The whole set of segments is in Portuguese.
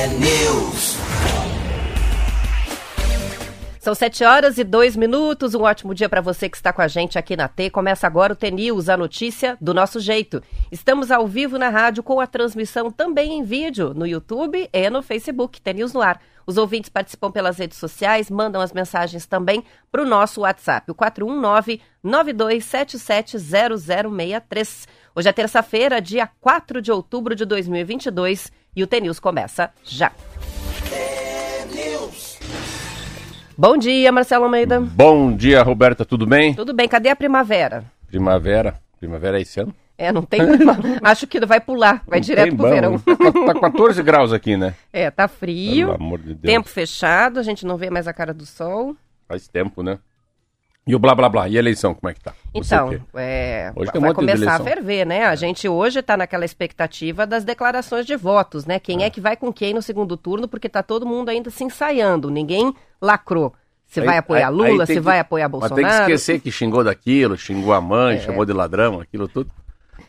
T-News. São sete horas e dois minutos. Um ótimo dia para você que está com a gente aqui na T. Começa agora o T-News, a notícia do nosso jeito. Estamos ao vivo na rádio com a transmissão também em vídeo no YouTube e no Facebook. T-News no ar. Os ouvintes participam pelas redes sociais, mandam as mensagens também para o nosso WhatsApp, o 419-9277-0063. Hoje é terça-feira, dia 4 de outubro de 2022 e o T-News começa já. Bom dia, Marcelo Almeida. Bom dia, Roberta, tudo bem? Tudo bem, cadê a primavera? Primavera. Primavera é esse ano? É, não tem. Acho que vai pular, vai Não direto pro bom. verão. Tá, tá 14 graus aqui, né? É, tá frio, Pelo amor de Deus. tempo fechado, a gente não vê mais a cara do sol. Faz tempo, né? E o blá blá blá. E a eleição, como é que tá? Você Então, é, Hoje um vai começar a ferver, né? A gente hoje está naquela expectativa das declarações de votos, né? Quem é. que vai com quem no segundo turno, porque tá todo mundo ainda se ensaiando, ninguém lacrou. Se Aí- vai apoiar aí- Lula, aí se que- vai apoiar Mas Bolsonaro. tem que esquecer que xingou daquilo, xingou a mãe, chamou de ladrão, aquilo tudo.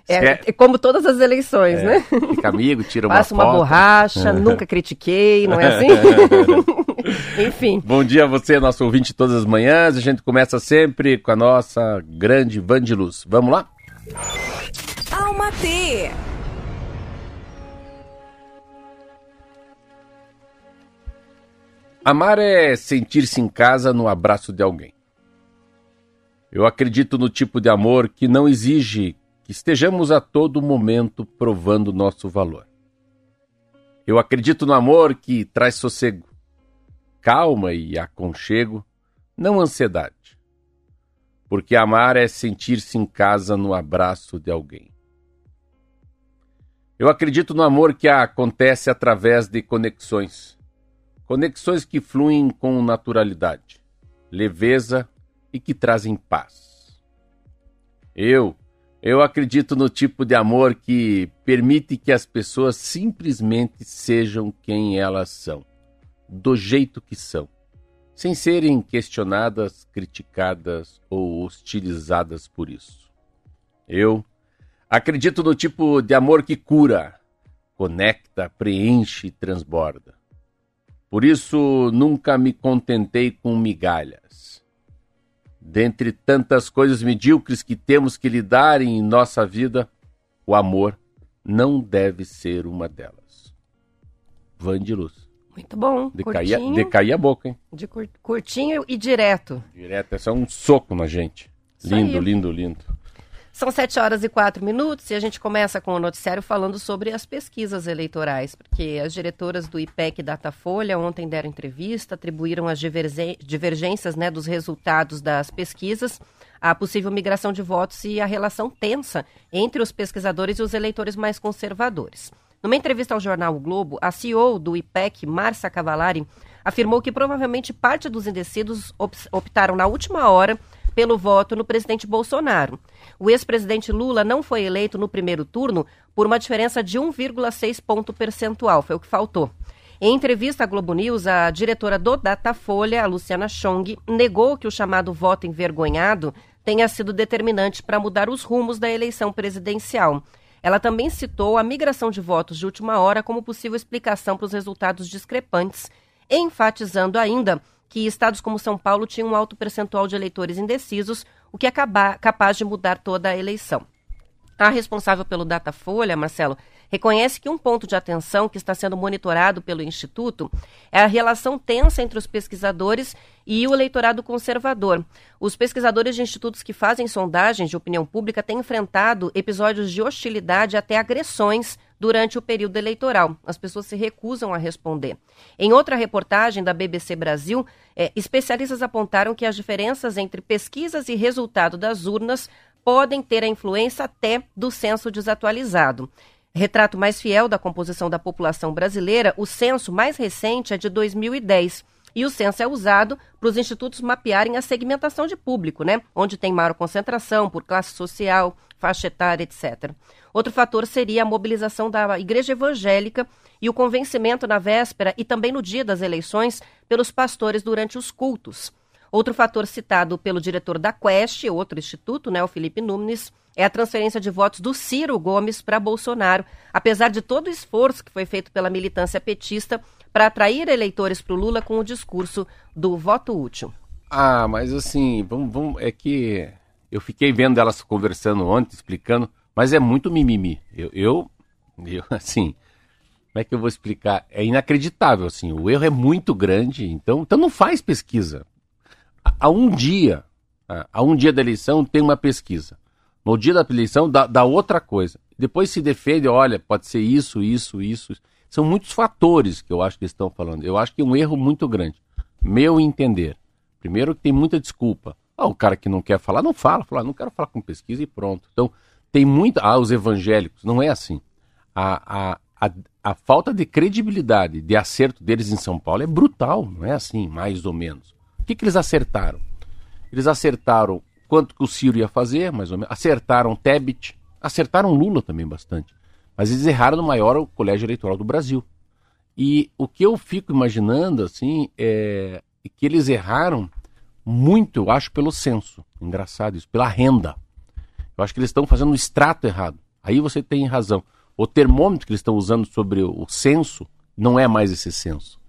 É, é como todas as eleições, É, né? Fica amigo, tira uma Passa uma foto. borracha, nunca critiquei, não é assim? Enfim. Bom dia a você, nosso ouvinte, todas as manhãs. A gente começa sempre com a nossa grande Vandiluz. Vamos lá? Alma T. Amar é sentir-se em casa no abraço de alguém. Eu acredito no tipo de amor que não exige que estejamos a todo momento provando nosso valor. Eu acredito no amor que traz sossego, calma e aconchego, não ansiedade. Porque amar é sentir-se em casa no abraço de alguém. Eu acredito no amor que acontece através de conexões conexões que fluem com naturalidade, leveza e que trazem paz. Eu, eu acredito no tipo de amor que permite que as pessoas simplesmente sejam quem elas são, do jeito que são, sem serem questionadas, criticadas ou hostilizadas por isso. Eu acredito no tipo de amor que cura, conecta, preenche e transborda. Por isso nunca me contentei com migalhas. Dentre tantas coisas medíocres que temos que lidar em nossa vida, o amor não deve ser uma delas. Van de luz. Muito bom. Decaía, curtinho, decaía a boca, hein? de cur- curtinho e direto. Direto, é um soco na gente. Isso Lindo, aí. lindo, lindo. São sete horas e quatro minutos e a gente começa com o noticiário falando sobre as pesquisas eleitorais, porque as diretoras do IPEC e Datafolha ontem deram entrevista, atribuíram as divergências né, dos resultados das pesquisas, a possível migração de votos e a relação tensa entre os pesquisadores e os eleitores mais conservadores. Numa entrevista ao jornal O Globo, a CEO do IPEC, Márcia Cavalari, afirmou que provavelmente parte dos indecisos op- optaram na última hora pelo voto no presidente Bolsonaro. O ex-presidente Lula não foi eleito no primeiro turno por uma diferença de 1,6 ponto percentual, foi o que faltou. Em entrevista à Globo News, a diretora do Datafolha, Luciana Chong, negou que o chamado voto envergonhado tenha sido determinante para mudar os rumos da eleição presidencial. Ela também citou a migração de votos de última hora como possível explicação para os resultados discrepantes, enfatizando ainda que estados como São Paulo tinham um alto percentual de eleitores indecisos, o que é capaz de mudar toda a eleição. A responsável pelo Datafolha, Marcelo, reconhece que um ponto de atenção que está sendo monitorado pelo Instituto é a relação tensa entre os pesquisadores e o eleitorado conservador. Os pesquisadores de institutos que fazem sondagens de opinião pública têm enfrentado episódios de hostilidade até agressões durante o período eleitoral. As pessoas se recusam a responder. Em outra reportagem da BBC Brasil, eh, especialistas apontaram que as diferenças entre pesquisas e resultado das urnas podem ter a influência até do censo desatualizado. Retrato mais fiel da composição da população brasileira, o censo mais recente é de 2010. E o censo é usado para os institutos mapearem a segmentação de público, né? Onde tem maior concentração por classe social, faixa etária, etc. Outro fator seria a mobilização da igreja evangélica e o convencimento na véspera e também no dia das eleições pelos pastores durante os cultos. Outro fator citado pelo diretor da Quest, outro instituto, né, o Felipe Nunes, é a transferência de votos do Ciro Gomes para Bolsonaro, apesar de todo o esforço que foi feito pela militância petista para atrair eleitores para o Lula com o discurso do voto útil. Ah, mas assim, vamos, vamos, é que eu fiquei vendo elas conversando ontem, explicando, mas é muito mimimi. Eu, eu, eu assim, como é que eu vou explicar? É inacreditável, assim, o erro é muito grande, então, então não faz pesquisa. Há um dia, há um dia da eleição tem uma pesquisa. No dia da eleição dá, dá outra coisa. Depois se defende, olha, pode ser isso, isso, isso. São muitos fatores que eu acho que estão falando. Eu acho que é um erro muito grande. Meu entender. Primeiro que tem muita desculpa. Ah, o cara que não quer falar, não fala. Fala, ah, não quero falar com pesquisa e pronto. Então, tem muita... Ah, os evangélicos. Não é assim. A, a, a, a falta de credibilidade, de acerto deles em São Paulo é brutal. Não é assim, mais ou menos. O que, que eles acertaram? Eles acertaram quanto que o Ciro ia fazer, mais ou menos. Acertaram Tebet, acertaram Lula também bastante. Mas eles erraram no maior colégio eleitoral do Brasil. E o que eu fico imaginando, assim, é que eles erraram muito, eu acho, pelo censo. Engraçado isso, pela renda. Eu acho que eles estão fazendo um extrato errado. Aí você tem razão. O termômetro que eles estão usando sobre o censo não é mais esse censo.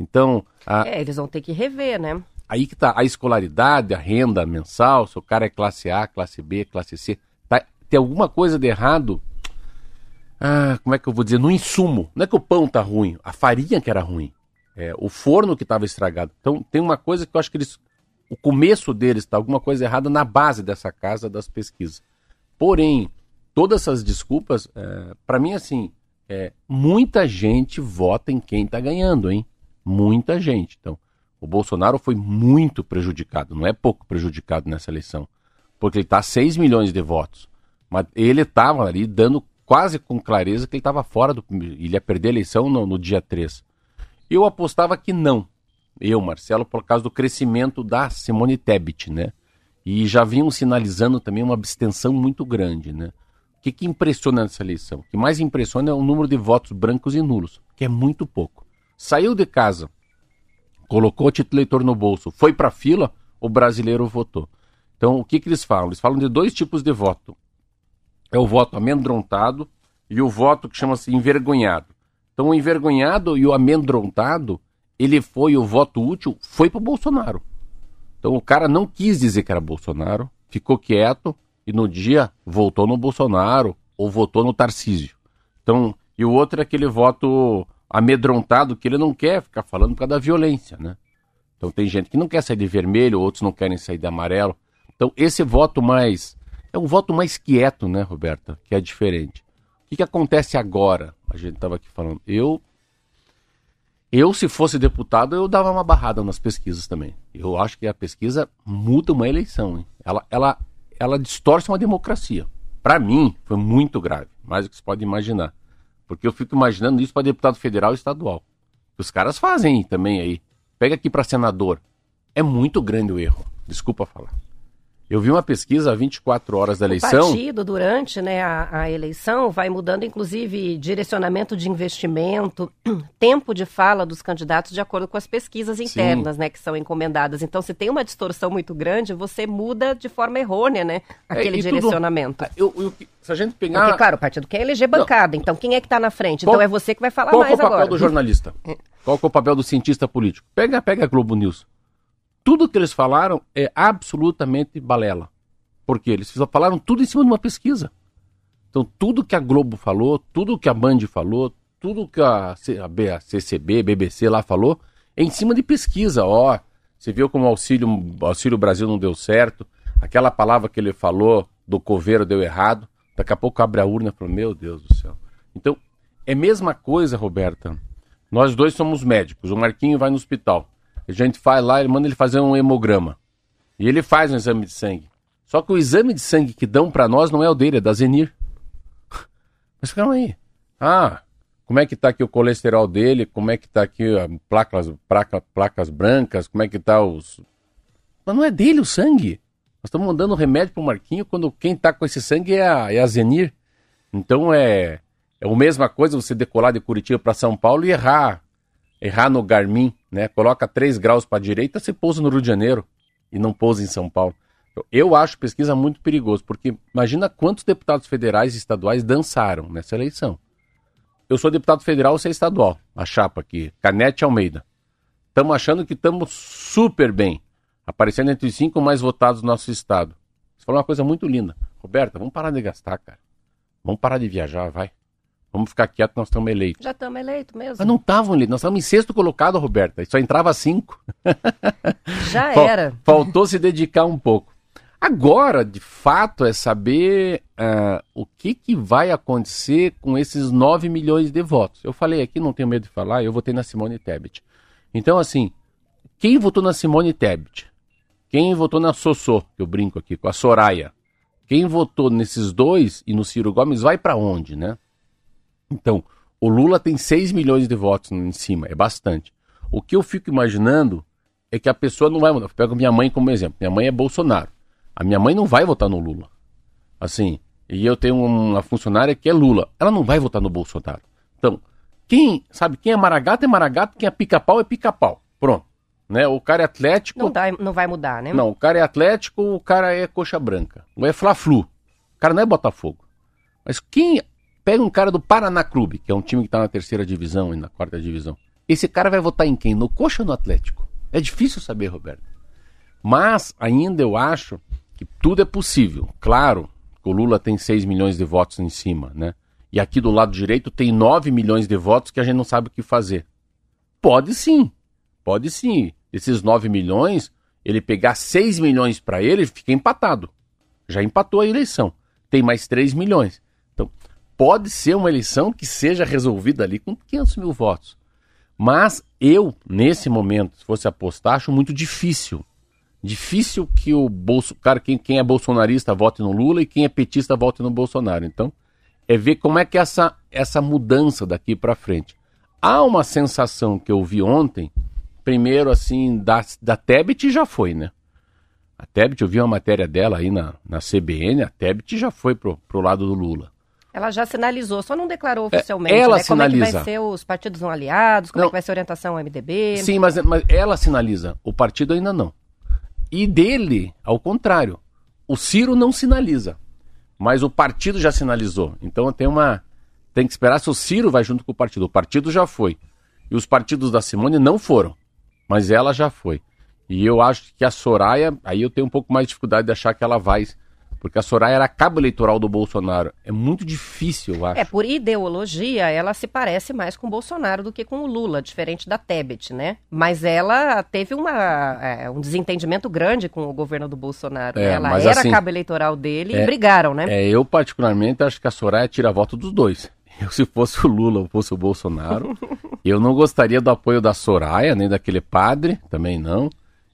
Então. A... É, eles vão ter que rever, né? Aí que está a escolaridade, a renda mensal, se o cara é classe A, classe B, classe C. Tá, tem alguma coisa de errado. Ah, como é que eu vou dizer? No insumo. Não é que o pão tá ruim, a farinha que era ruim. É, o forno que estava estragado. Então tem uma coisa que eu acho que eles. O começo deles está alguma coisa errada na base dessa casa das pesquisas. Porém, todas essas desculpas, é, para mim, assim, é, muita gente vota em quem está ganhando, hein? Muita gente. Então, o Bolsonaro foi muito prejudicado, não é pouco prejudicado nessa eleição, porque ele está a 6 milhões de votos. Mas ele estava ali dando quase com clareza que ele estava fora do. Ele ia perder a eleição no, no dia 3. Eu apostava que não. Eu, Marcelo, por causa do crescimento da Simone Tebet, né? E já vinham sinalizando também uma abstenção muito grande, né? O que, que impressiona nessa eleição? O que mais impressiona é o número de votos brancos e nulos, que é muito pouco. Saiu de casa colocou o título eleitor no bolso, foi para a fila, o brasileiro votou. Então, o que, que eles falam? Eles falam de dois tipos de voto. É o voto amedrontado e o voto que chama-se envergonhado. Então, o envergonhado e o amedrontado, ele foi o voto útil, foi para o Bolsonaro. Então, o cara não quis dizer que era Bolsonaro, ficou quieto e no dia votou no Bolsonaro ou votou no Tarcísio. Então, e o outro é aquele voto amedrontado que ele não quer ficar falando por causa da violência, né? Então tem gente que não quer sair de vermelho, outros não querem sair de amarelo. Então esse voto mais é um voto mais quieto, né, Roberta? Que é diferente. O que, que acontece agora? A gente estava aqui falando. Eu, eu se fosse deputado, eu dava uma barrada nas pesquisas também. Eu acho que a pesquisa muda uma eleição. Hein? Ela, ela, ela distorce uma democracia. Para mim, foi muito grave, mais do que se pode imaginar. Porque eu fico imaginando isso para deputado federal e estadual. Os caras fazem também aí. Pega aqui para senador. É muito grande o erro. Desculpa falar. Eu vi uma pesquisa há 24 horas da eleição. O partido, durante né, a, a, eleição, vai mudando, inclusive, direcionamento de investimento, tempo de fala dos candidatos de acordo com as pesquisas internas, né, que são encomendadas. Então, se tem uma distorção muito grande, você muda de forma errônea, né, aquele é, direcionamento. Tudo... Eu, eu, se a gente pegar... Porque, claro, o partido quer eleger bancada, Não. então quem é que está na frente? Qual, então é você que vai falar mais agora. Qual é o papel do jornalista? Qual é o papel do cientista político? Pega, pega a Globo News tudo que eles falaram é absolutamente balela. Porque eles falaram tudo em cima de uma pesquisa. Então, tudo que a Globo falou, tudo que a Band falou, tudo que a, a CCB, BBC lá falou, é em cima de pesquisa. Ó, você viu como o auxílio, auxílio Brasil não deu certo, aquela palavra que ele falou do coveiro deu errado, daqui a pouco abre a urna e fala, meu Deus do céu. Então, é a mesma coisa, Roberta. Nós dois somos médicos, o Marquinho vai no hospital. A gente faz lá, ele manda ele fazer um hemograma. E ele faz um exame de sangue. Só que o exame de sangue que dão para nós não é o dele, é da Zenir. Mas calma aí. Ah, como é que tá aqui o colesterol dele? Como é que tá aqui a placas, placa, placas brancas? Como é que tá os. Mas não é dele o sangue. Nós estamos mandando remédio pro Marquinho quando quem tá com esse sangue é a, é a Zenir. Então é, é a mesma coisa você decolar de Curitiba para São Paulo e errar errar no Garmin, né? Coloca 3 graus para a direita, você pousa no Rio de Janeiro. e não pousa em São Paulo. Eu acho pesquisa muito perigoso, porque imagina quantos deputados federais e estaduais dançaram nessa eleição. Eu sou deputado federal, você é estadual, a chapa aqui, Canete Almeida. Estamos achando que estamos super bem, aparecendo entre os cinco mais votados do nosso estado. Você falou uma coisa muito linda. Roberta, vamos parar de gastar, cara. Vamos parar de viajar, vai. Vamos ficar quieto, nós estamos eleitos. Já estamos eleitos mesmo. Mas não estavam eleitos, nós estávamos em sexto colocado, Roberta. Só entrava cinco. Já era. Faltou se dedicar um pouco. Agora, de fato, é saber uh, o que, que vai acontecer com esses 9 milhões de votos. Eu falei aqui, não tenho medo de falar, eu votei na Simone Tebet. Então, assim, quem votou na Simone Tebet? Quem votou na Sossô, que eu brinco aqui, com a Soraya? Quem votou nesses dois e no Ciro Gomes vai para onde, né? Então, o Lula tem 6 milhões de votos em cima, é bastante. O que eu fico imaginando é que a pessoa não vai mudar. Eu pego minha mãe como exemplo. Minha mãe é Bolsonaro. A minha mãe não vai votar no Lula. Assim, e eu tenho uma funcionária que é Lula. Ela não vai votar no Bolsonaro. Então, quem, sabe, quem é maragato é maragato, quem é pica-pau é pica-pau. Pronto. Né? O cara é atlético. Não, dá, não vai mudar, né? Não, o cara é atlético, o cara é coxa branca. Ou é Fla-Flu. O cara não é Botafogo. Mas quem Pega um cara do Paraná Clube, que é um time que está na terceira divisão e na quarta divisão. Esse cara vai votar em quem? No Coxa ou no Atlético? É difícil saber, Roberto. Mas ainda eu acho que tudo é possível. Claro, o Lula tem 6 milhões de votos em cima, né? E aqui do lado direito tem 9 milhões de votos que a gente não sabe o que fazer. Pode sim. Pode sim. Esses 9 milhões, ele pegar 6 milhões para ele, fica empatado. Já empatou a eleição. Tem mais 3 milhões pode ser uma eleição que seja resolvida ali com 500 mil votos. Mas eu, nesse momento, se fosse apostar, acho muito difícil. Difícil que o Bolso, cara, quem, quem é bolsonarista vote no Lula e quem é petista vote no Bolsonaro. Então, é ver como é que essa, essa mudança daqui para frente. Há uma sensação que eu vi ontem, primeiro assim, da, da Tebet já foi, né? A Tebet, eu vi uma matéria dela aí na, na CBN, a Tebet já foi pro, pro lado do Lula. Ela já sinalizou, só não declarou é, oficialmente. É, ela né? sinaliza. Como é que vai ser os partidos não aliados, como não. é que vai ser a orientação ao MDB. Sim, mas, mas ela sinaliza, o partido ainda não. E dele, ao contrário, o Ciro não sinaliza, mas o partido já sinalizou. Então tem uma. Tem que esperar se o Ciro vai junto com o partido. O partido já foi. E os partidos da Simone não foram. Mas ela já foi. E eu acho que a Soraya, aí eu tenho um pouco mais de dificuldade de achar que ela vai porque a Soraya era cabo eleitoral do Bolsonaro. É muito difícil, eu acho. É, por ideologia, ela se parece mais com o Bolsonaro do que com o Lula, diferente da Tebet, né? Mas ela teve uma, é, um desentendimento grande com o governo do Bolsonaro. É, ela era assim, cabo eleitoral dele é, e brigaram, né? É, eu particularmente acho que a Soraya tira voto dos dois. Eu, se fosse o Lula ou fosse o Bolsonaro, eu não gostaria do apoio da Soraya, nem daquele padre, também não.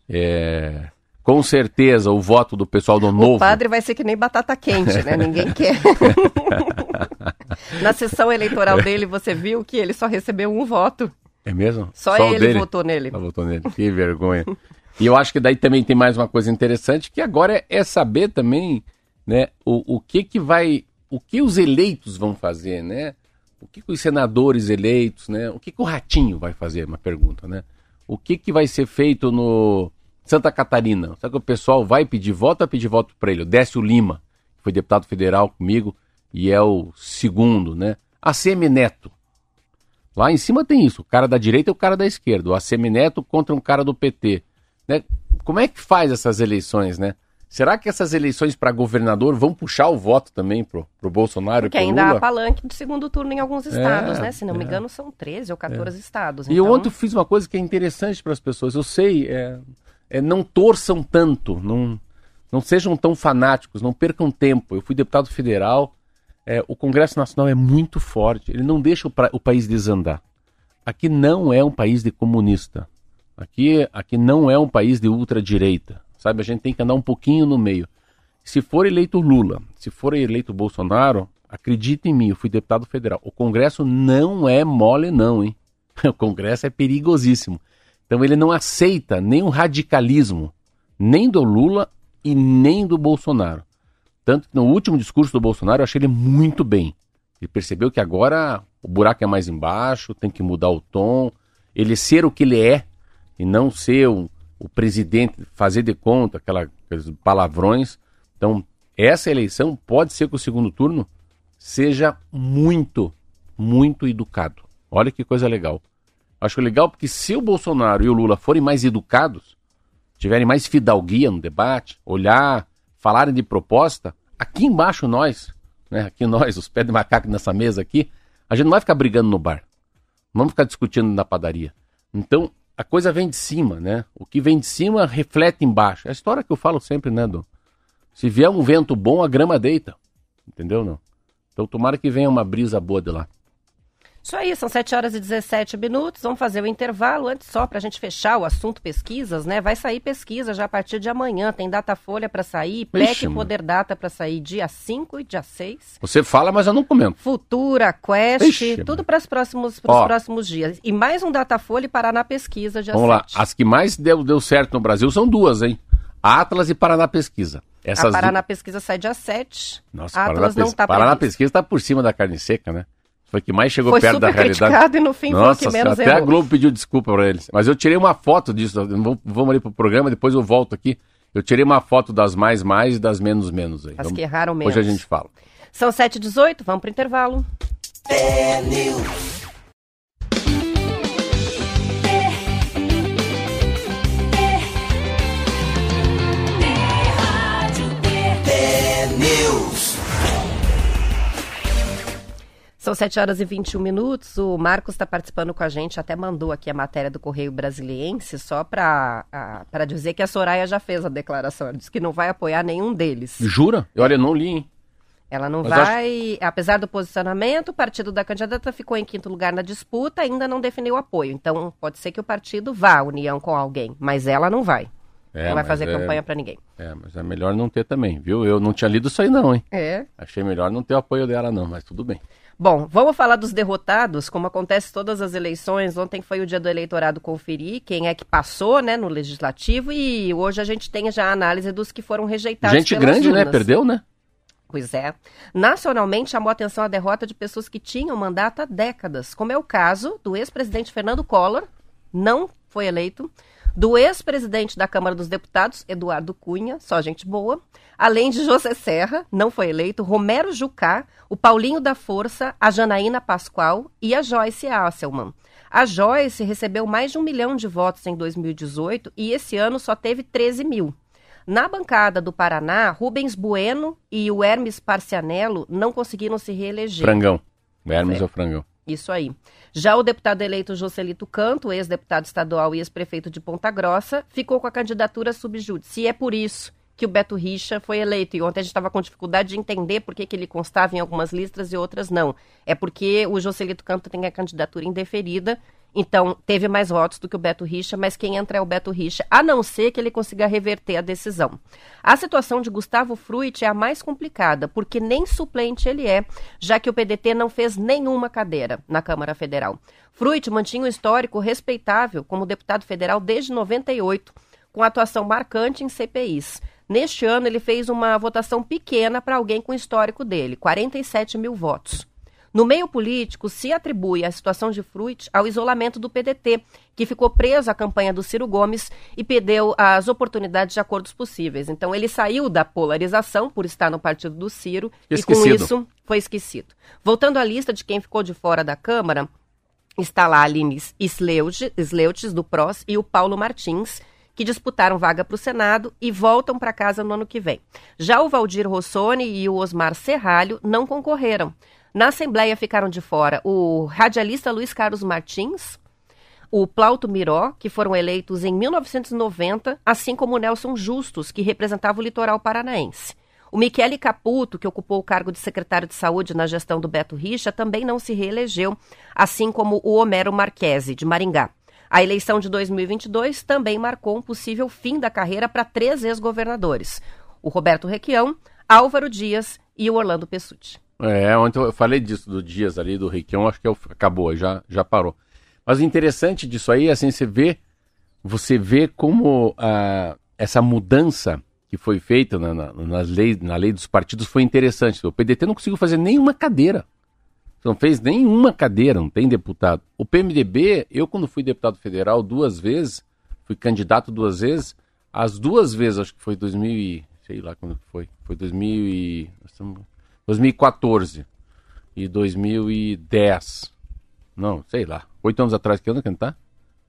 É, com certeza o voto do pessoal do Novo. O padre vai ser que nem batata quente, né? Ninguém quer. Na sessão eleitoral dele, você viu que ele só recebeu um voto. É mesmo? Só, só ele votou nele. Só votou nele. Que vergonha. e eu acho que daí também tem mais uma coisa interessante, que agora é, é saber também, né, o, o que que vai, o que os eleitos vão fazer, né? O que, que os senadores eleitos, né? O que, que o Ratinho vai fazer, uma pergunta, né? O que que vai ser feito no Santa Catarina. Sabe que o pessoal vai pedir voto, a pedir voto para ele. O Décio Lima, que foi deputado federal comigo e é o segundo, né? A Semineto. Lá em cima tem isso, o cara da direita e o cara da esquerda. O Assemineto contra um cara do PT. Né? Como é que faz essas eleições, né? Será que essas eleições para governador vão puxar o voto também pro, pro Bolsonaro Porque e pro ainda Lula? há palanque de segundo turno em alguns estados, é, né? Se não é. me engano, são 13 ou 14 é. estados. E então... eu ontem fiz uma coisa que é interessante para as pessoas. Eu sei, é, não torçam tanto, não, não sejam tão fanáticos, não percam tempo. Eu fui deputado federal, é, o Congresso Nacional é muito forte, ele não deixa o, pra, o, país desandar. Aqui não é um país de comunista, aqui, aqui não é um país de ultradireita, sabe? A gente tem que andar um pouquinho no meio. Se for eleito Lula, se for eleito Bolsonaro, acredite em mim, eu fui deputado federal. O Congresso não é mole, não, hein? O Congresso é perigosíssimo. Então ele não aceita nenhum radicalismo, nem do Lula e nem do Bolsonaro. Tanto que no último discurso do Bolsonaro eu achei ele muito bem. Ele percebeu que agora o buraco é mais embaixo, tem que mudar o tom, ele ser o que ele é e não ser um, o presidente fazer de conta aquela, aqueles palavrões. Então, essa eleição pode ser que o segundo turno seja muito, muito educado. Olha que coisa legal. Acho legal porque se o Bolsonaro e o Lula forem mais educados, tiverem mais fidalguia no debate, olhar, falarem de proposta, aqui embaixo nós, né, aqui nós, os pés de macaco nessa mesa aqui, a gente não vai ficar brigando no bar. Não vamos ficar discutindo na padaria. Então, a coisa vem de cima, né? O que vem de cima reflete embaixo. É a história que eu falo sempre, né, Dom? Se vier um vento bom, a grama deita. Entendeu, não? Então, tomara que venha uma brisa boa de lá. Isso aí, são 7 horas e 17 minutos. Vamos fazer o intervalo antes só para a gente fechar o assunto pesquisas, né? Vai sair pesquisa já a partir de amanhã. Tem data folha para sair, PEC Poder Data para sair dia 5 e dia 6. Você fala, mas eu não comento. Futura, Quest, Ixi, tudo para os próximos, próximos dias. E mais um data folha e Paraná Pesquisa dia Vamos 7. lá, as que mais deu, deu certo no Brasil são duas, hein? Atlas e Paraná Pesquisa. Essas a Paraná du... Pesquisa sai dia 7. Nossa, Atlas Paraná, não está Paraná Pesquisa está por cima da carne seca, né? Foi que mais chegou foi perto da realidade. e no fim Nossa, foi que menos até errou. a Globo pediu desculpa para eles. Mas eu tirei uma foto disso. Vamos ali pro programa, depois eu volto aqui. Eu tirei uma foto das mais mais e das menos menos aí. As vamos, que erraram menos. Hoje a gente fala. São 7h18, vamos pro intervalo. É São 7 horas e 21 minutos. O Marcos está participando com a gente, até mandou aqui a matéria do Correio Brasiliense, só para dizer que a Soraya já fez a declaração. Ela disse que não vai apoiar nenhum deles. Jura? Olha, não li, hein? Ela não Mas vai, acho... apesar do posicionamento, o partido da candidata ficou em quinto lugar na disputa, ainda não definiu apoio. Então, pode ser que o partido vá à união com alguém, mas ela não vai. É, não vai fazer é... campanha para ninguém. É, mas é melhor não ter também, viu? Eu não tinha lido isso aí não, hein? É. Achei melhor não ter o apoio dela não, mas tudo bem. Bom, vamos falar dos derrotados, como acontece todas as eleições. Ontem foi o dia do eleitorado conferir quem é que passou, né, no legislativo e hoje a gente tem já a análise dos que foram rejeitados. Gente grande, né? urnas. né? Perdeu, né? Pois é. Nacionalmente chamou atenção a derrota de pessoas que tinham mandato há décadas, como é o caso do ex-presidente Fernando Collor, não foi eleito, do ex-presidente da Câmara dos Deputados, Eduardo Cunha, só gente boa, além de José Serra, não foi eleito, Romero Jucá, o Paulinho da Força, a Janaína Pascoal e a Joyce Asselman. A Joyce recebeu mais de um milhão de votos em 2018 e esse ano só teve 13 mil. Na bancada do Paraná, Rubens Bueno e o Hermes Parcianello não conseguiram se reeleger. Frangão. Hermes é, é o frangão. Isso aí. Já o deputado eleito Joselito Canto, ex-deputado estadual e ex-prefeito de Ponta Grossa, ficou com a candidatura subjúdice. E é por isso que o Beto Richa foi eleito. E ontem a gente estava com dificuldade de entender por que, que ele constava em algumas listas e outras não. É porque o Joselito Canto tem a candidatura indeferida então, teve mais votos do que o Beto Richa, mas quem entra é o Beto Richa, a não ser que ele consiga reverter a decisão. A situação de Gustavo Fruit é a mais complicada, porque nem suplente ele é, já que o PDT não fez nenhuma cadeira na Câmara Federal. Fruit mantinha um histórico respeitável como deputado federal desde 98, com atuação marcante em CPIs. Neste ano, ele fez uma votação pequena para alguém com histórico dele, 47 mil votos. No meio político, se atribui a situação de Fruit ao isolamento do PDT, que ficou preso à campanha do Ciro Gomes e perdeu as oportunidades de acordos possíveis. Então, ele saiu da polarização por estar no partido do Ciro esquecido. e, com isso, foi esquecido. Voltando à lista de quem ficou de fora da Câmara, está lá a Aline Sleutis, do PROS, e o Paulo Martins, que disputaram vaga para o Senado e voltam para casa no ano que vem. Já o Valdir Rossoni e o Osmar Serralho não concorreram. Na Assembleia ficaram de fora o radialista Luiz Carlos Martins, o Plauto Miró, que foram eleitos em 1990, assim como Nelson Justus, que representava o litoral paranaense. O Michele Caputo, que ocupou o cargo de secretário de saúde na gestão do Beto Richa, também não se reelegeu, assim como o Homero Marquesi, de Maringá. A eleição de 2022 também marcou um possível fim da carreira para três ex-governadores: o Roberto Requião, Álvaro Dias e o Orlando Pessutti. É, ontem eu falei disso do Dias ali, do Requião, acho que é acabou, já, já parou. Mas o interessante disso aí, assim, você vê, você vê como ah, essa mudança que foi feita na, na, nas leis, na lei dos partidos foi interessante. O PDT não conseguiu fazer nenhuma cadeira. Não fez nenhuma cadeira, não tem deputado. O PMDB, eu quando fui deputado federal duas vezes, fui candidato duas vezes. As duas vezes, acho que foi 2000 e, sei lá quando foi, foi 2000 e, 2014 e 2010. Não, sei lá. Oito anos atrás, que ano que tá?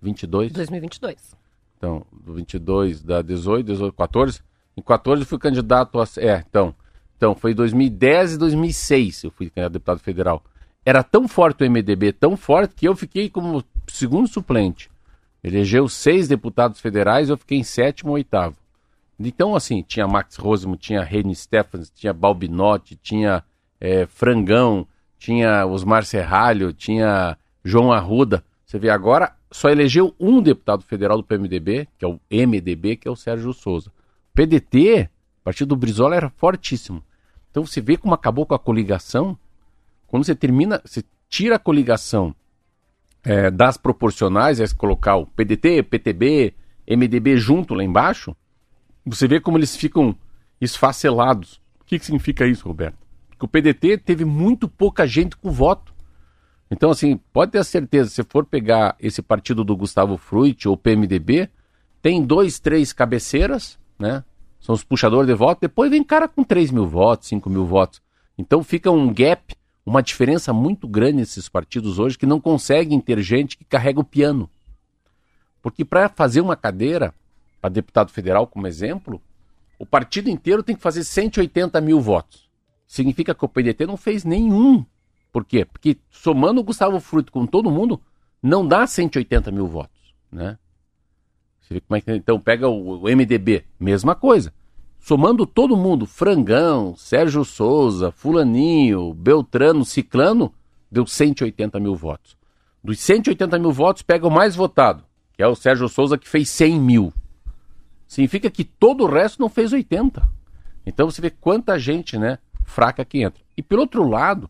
22? 2022. Então, do 22 da 18, 18, 14. Em 14 fui candidato a... É, então, então foi 2010 e 2006 eu fui candidato a deputado federal. Era tão forte o MDB, tão forte, que eu fiquei como segundo suplente. Elegeu seis deputados federais, eu fiquei em sétimo ou oitavo. Então, assim, tinha Max Rosmo, tinha Reni Stephens, tinha Balbinotti, tinha é, Frangão, tinha Osmar Serralho, tinha João Arruda. Você vê agora, só elegeu um deputado federal do PMDB, que é o MDB, que é o Sérgio Souza. O PDT, o partido do Brizola, era fortíssimo. Então você vê como acabou com a coligação. Quando você termina, você tira a coligação é, das proporcionais, é colocar o PDT, PTB, MDB junto lá embaixo, você vê como eles ficam esfacelados. O que, que significa isso, Roberto? Que o PDT teve muito pouca gente com voto. Então, assim, pode ter certeza, se for pegar esse partido do Gustavo Fruit ou PMDB, tem dois, três cabeceiras, né? São os puxadores de voto, depois vem cara com 3 mil votos, 5 mil votos. Então fica um gap, uma diferença muito grande nesses partidos hoje que não conseguem ter gente que carrega o piano. Porque para fazer uma cadeira, para deputado federal, como exemplo, o partido inteiro tem que fazer 180 mil votos. Significa que o PDT não fez nenhum. Por quê? Porque somando o Gustavo Fruto com todo mundo, não dá 180 mil votos. Né? Você vê como é que, então pega o, o MDB, mesma coisa. Somando todo mundo, Frangão, Sérgio Souza, Fulaninho, Beltrano, Ciclano, deu 180 mil votos. Dos 180 mil votos, pega o mais votado, que é o Sérgio Souza, que fez 100 mil significa que todo o resto não fez 80. Então você vê quanta gente, né, fraca que entra. E pelo outro lado,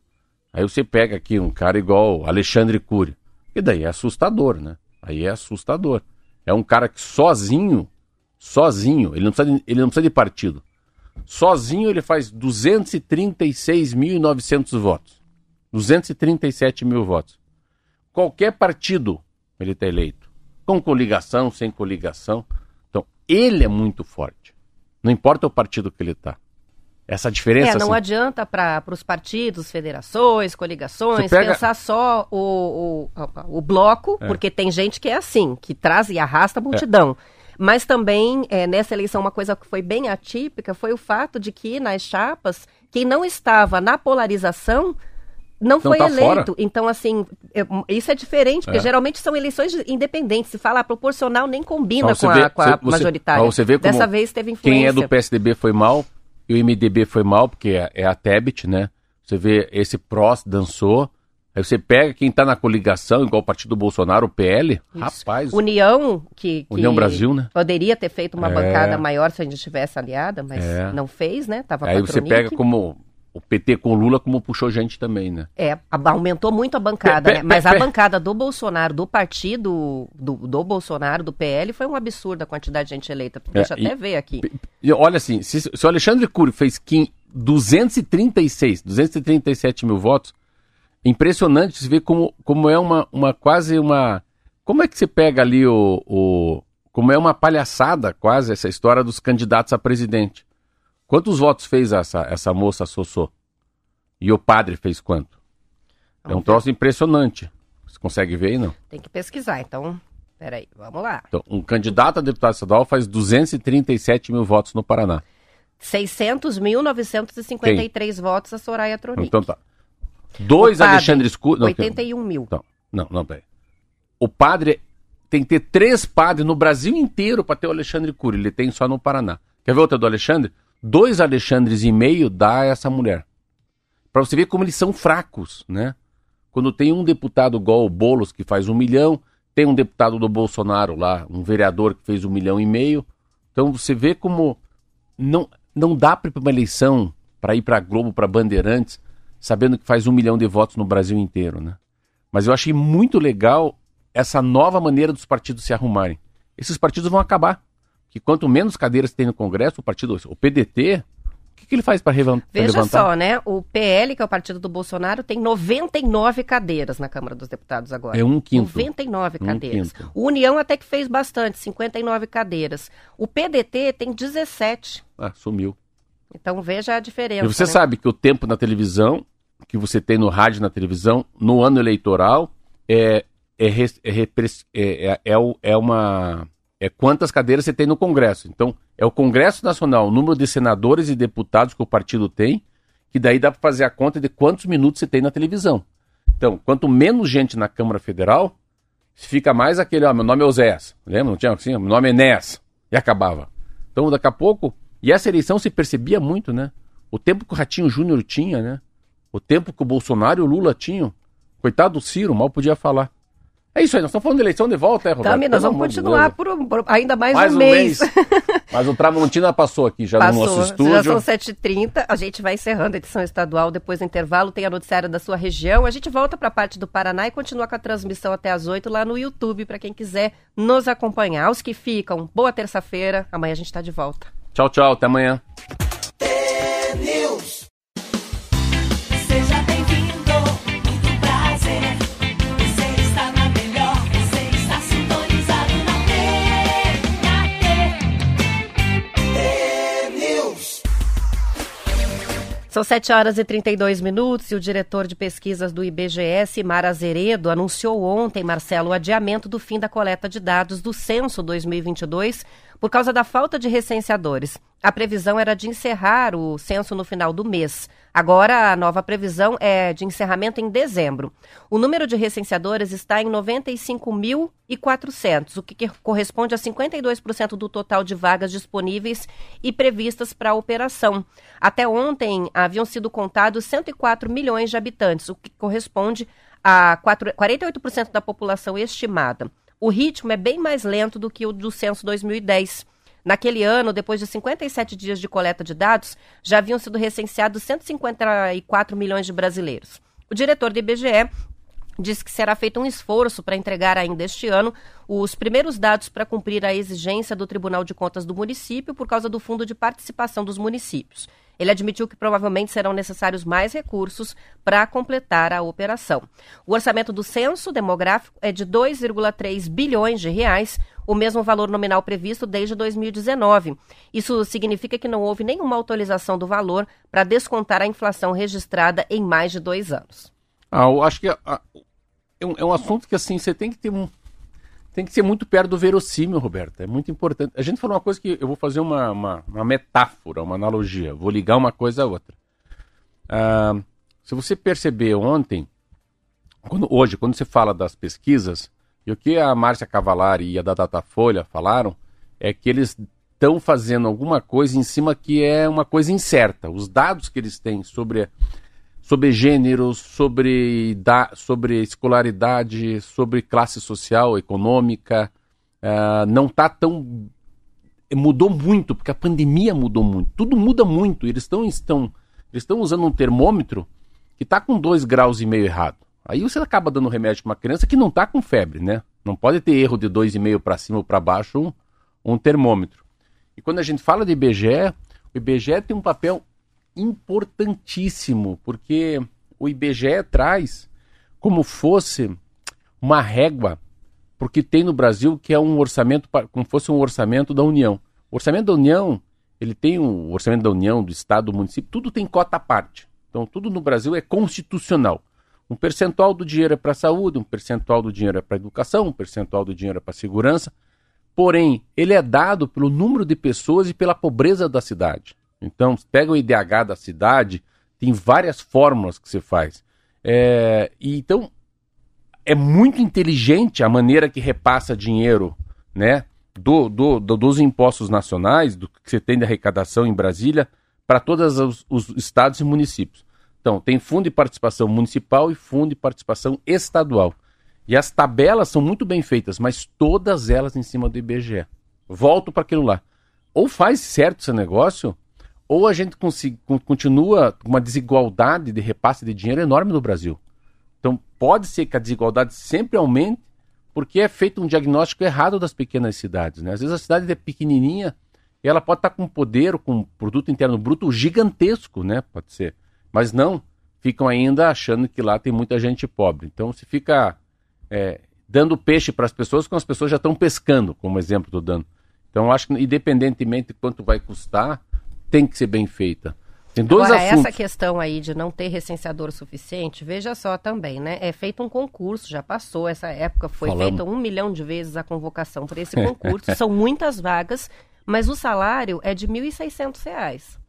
aí você pega aqui um cara igual Alexandre Cury, e daí é assustador, né? Aí é assustador. É um cara que sozinho, sozinho, ele não precisa de, ele não precisa de partido. Sozinho ele faz 236.900 votos. 237 mil votos. Qualquer partido ele está eleito. Com coligação, sem coligação. Ele é muito forte. Não importa o partido que ele está. Essa diferença. É, não assim, adianta para os partidos, federações, coligações, pega... pensar só o, o, o bloco, é. porque tem gente que é assim, que traz e arrasta a multidão. É. Mas também, é, nessa eleição, uma coisa que foi bem atípica foi o fato de que nas chapas, quem não estava na polarização não, foi tá eleito. Fora. Então, assim, isso é diferente, porque é. geralmente são eleições independentes. Se fala proporcional, nem combina com, vê, a, com a você, majoritária. Você vê Dessa vez teve influência. Quem é do PSDB foi mal, e o MDB foi mal, porque é, é a Tebet, né? Você vê esse PROS dançou. Aí você pega quem está na coligação, igual o partido do Bolsonaro, o PL, Isso. rapaz. União, que, que, União Brasil, né? Poderia ter feito uma é. bancada maior se a gente tivesse aliada, mas é. não fez, né? Tava Aí você pega como o PT com Lula como puxou gente também, né? É, aumentou muito a bancada, né? Mas a bancada do Bolsonaro, do partido do, do Bolsonaro, do PL, foi um absurdo a quantidade de gente eleita. Deixa é, até ver aqui. E, olha assim, se, se o Alexandre Cury fez 236, 237 mil votos, impressionante se ver como, como é uma, uma quase uma... Como é que você pega ali o, o... Como é uma palhaçada quase essa história dos candidatos a presidente. Quantos votos fez essa, essa moça Sossô? E o padre fez quanto? É um troço impressionante. Você consegue ver aí, não? Tem que pesquisar, então. Peraí, vamos lá. Então, um candidato a deputado estadual faz 237 mil votos no Paraná. 600.953 votos a Soraya Tronic. Então tá. Dois padre, Alexandre Escuro. 81 mil. Não, não, não, peraí. O padre tem que ter três padres no Brasil inteiro para ter o Alexandre Cury. Ele tem só no Paraná. Quer ver outra do Alexandre? Dois Alexandres e meio dá essa mulher. Para você ver como eles são fracos, né? Quando tem um deputado igual o Boulos que faz um milhão, tem um deputado do Bolsonaro lá, um vereador que fez um milhão e meio. Então você vê como não, não dá para uma eleição para ir para Globo, para Bandeirantes, sabendo que faz um milhão de votos no Brasil inteiro, né? Mas eu achei muito legal essa nova maneira dos partidos se arrumarem. Esses partidos vão acabar que quanto menos cadeiras tem no Congresso, o partido, o PDT, que, que ele faz para levantar? Veja só, né? O PL, que é o partido do Bolsonaro, tem 99 cadeiras na Câmara dos Deputados agora. É um quinto. 99 um cadeiras. Quinto. O União até que fez bastante, 59 cadeiras. O PDT tem 17. Ah, sumiu. Então veja a diferença. E você né? sabe que o tempo na televisão, que você tem no rádio na televisão, no ano eleitoral, é, é, é, é, é, é uma. É quantas cadeiras você tem no Congresso. Então, é o Congresso Nacional, o número de senadores e deputados que o partido tem, que daí dá para fazer a conta de quantos minutos você tem na televisão. Então, quanto menos gente na Câmara Federal, fica mais aquele, ó, meu nome é Oséias. Lembra? Não tinha assim? Meu nome é Enéas. E acabava. Então, daqui a pouco, e essa eleição se percebia muito, né? O tempo que o Ratinho Júnior tinha, né? O tempo que o Bolsonaro e o Lula tinham. Coitado do Ciro, mal podia falar. É isso aí, nós estamos falando de eleição de volta, é, Roberto? Também, nós vamos continuar por, por, ainda mais, mais um, um mês. mês. Mas o Tramontina passou aqui já passou, no nosso estúdio. Já são 7h30, a gente vai encerrando a edição estadual, depois do intervalo tem a noticiária da sua região. A gente volta para a parte do Paraná e continua com a transmissão até as 8 lá no YouTube, para quem quiser nos acompanhar. Os que ficam, boa terça-feira, amanhã a gente está de volta. Tchau, tchau, até amanhã. São 7 horas e 32 minutos e o diretor de pesquisas do IBGS, Mara Azeredo, anunciou ontem, Marcelo, o adiamento do fim da coleta de dados do censo 2022 por causa da falta de recenseadores. A previsão era de encerrar o censo no final do mês. Agora, a nova previsão é de encerramento em dezembro. O número de recenseadores está em 95.400, o que corresponde a 52% do total de vagas disponíveis e previstas para a operação. Até ontem, haviam sido contados 104 milhões de habitantes, o que corresponde a 48% da população estimada. O ritmo é bem mais lento do que o do censo 2010. Naquele ano, depois de 57 dias de coleta de dados, já haviam sido recenseados 154 milhões de brasileiros. O diretor do IBGE disse que será feito um esforço para entregar ainda este ano os primeiros dados para cumprir a exigência do Tribunal de Contas do município por causa do Fundo de Participação dos Municípios. Ele admitiu que provavelmente serão necessários mais recursos para completar a operação. O orçamento do censo demográfico é de 2,3 bilhões de reais, o mesmo valor nominal previsto desde 2019. Isso significa que não houve nenhuma atualização do valor para descontar a inflação registrada em mais de dois anos. Ah, eu acho que é, é, um, é um assunto que assim você tem que ter um, tem que ser muito perto do verossímil, Roberto. É muito importante. A gente falou uma coisa que eu vou fazer uma, uma, uma metáfora, uma analogia. Vou ligar uma coisa a outra. Ah, se você perceber ontem, quando, hoje, quando você fala das pesquisas, e o que a Márcia Cavalari e a da Datafolha falaram, é que eles estão fazendo alguma coisa em cima que é uma coisa incerta. Os dados que eles têm sobre sobre gêneros, sobre, da, sobre escolaridade, sobre classe social, econômica, uh, não está tão. Mudou muito, porque a pandemia mudou muito. Tudo muda muito. Eles estão estão, estão usando um termômetro que está com dois graus e meio errado. Aí você acaba dando remédio para uma criança que não está com febre, né? Não pode ter erro de dois e meio para cima ou para baixo um, um termômetro. E quando a gente fala de IBGE, o IBGE tem um papel importantíssimo, porque o IBGE traz como fosse uma régua, porque tem no Brasil que é um orçamento, como fosse um orçamento da União. O orçamento da União, ele tem o um orçamento da União, do Estado, do município, tudo tem cota à parte. Então, tudo no Brasil é constitucional. Um percentual do dinheiro é para a saúde, um percentual do dinheiro é para a educação, um percentual do dinheiro é para a segurança. Porém, ele é dado pelo número de pessoas e pela pobreza da cidade. Então, pega o IDH da cidade, tem várias fórmulas que você faz. É, e então, é muito inteligente a maneira que repassa dinheiro, né? Do, do, do, dos impostos nacionais, do que você tem de arrecadação em Brasília, para todos os, os, estados e municípios. Então, tem fundo de participação municipal e fundo de participação estadual. E as tabelas são muito bem feitas, mas todas elas em cima do IBGE. Volto para aquilo lá. Ou faz certo esse negócio, ou a gente continua com uma desigualdade de repasse de dinheiro enorme no Brasil. Então, pode ser que a desigualdade sempre aumente porque é feito um diagnóstico errado das pequenas cidades. Né? Às vezes a cidade é pequenininha E ela pode estar com poder, com um produto interno bruto gigantesco, né? Pode ser. Mas não, ficam ainda achando que lá tem muita gente pobre. Então se fica é, dando peixe para as pessoas quando as pessoas já estão pescando, como exemplo estou dando. Então acho que independentemente de quanto vai custar, tem que ser bem feita. Tem dois Agora, assuntos. essa questão aí de não ter recenseador suficiente, veja só também, né? É feito um concurso, já passou essa época, foi feita um milhão de vezes a convocação por esse concurso. São muitas vagas, mas o salário é de 1.600 reais.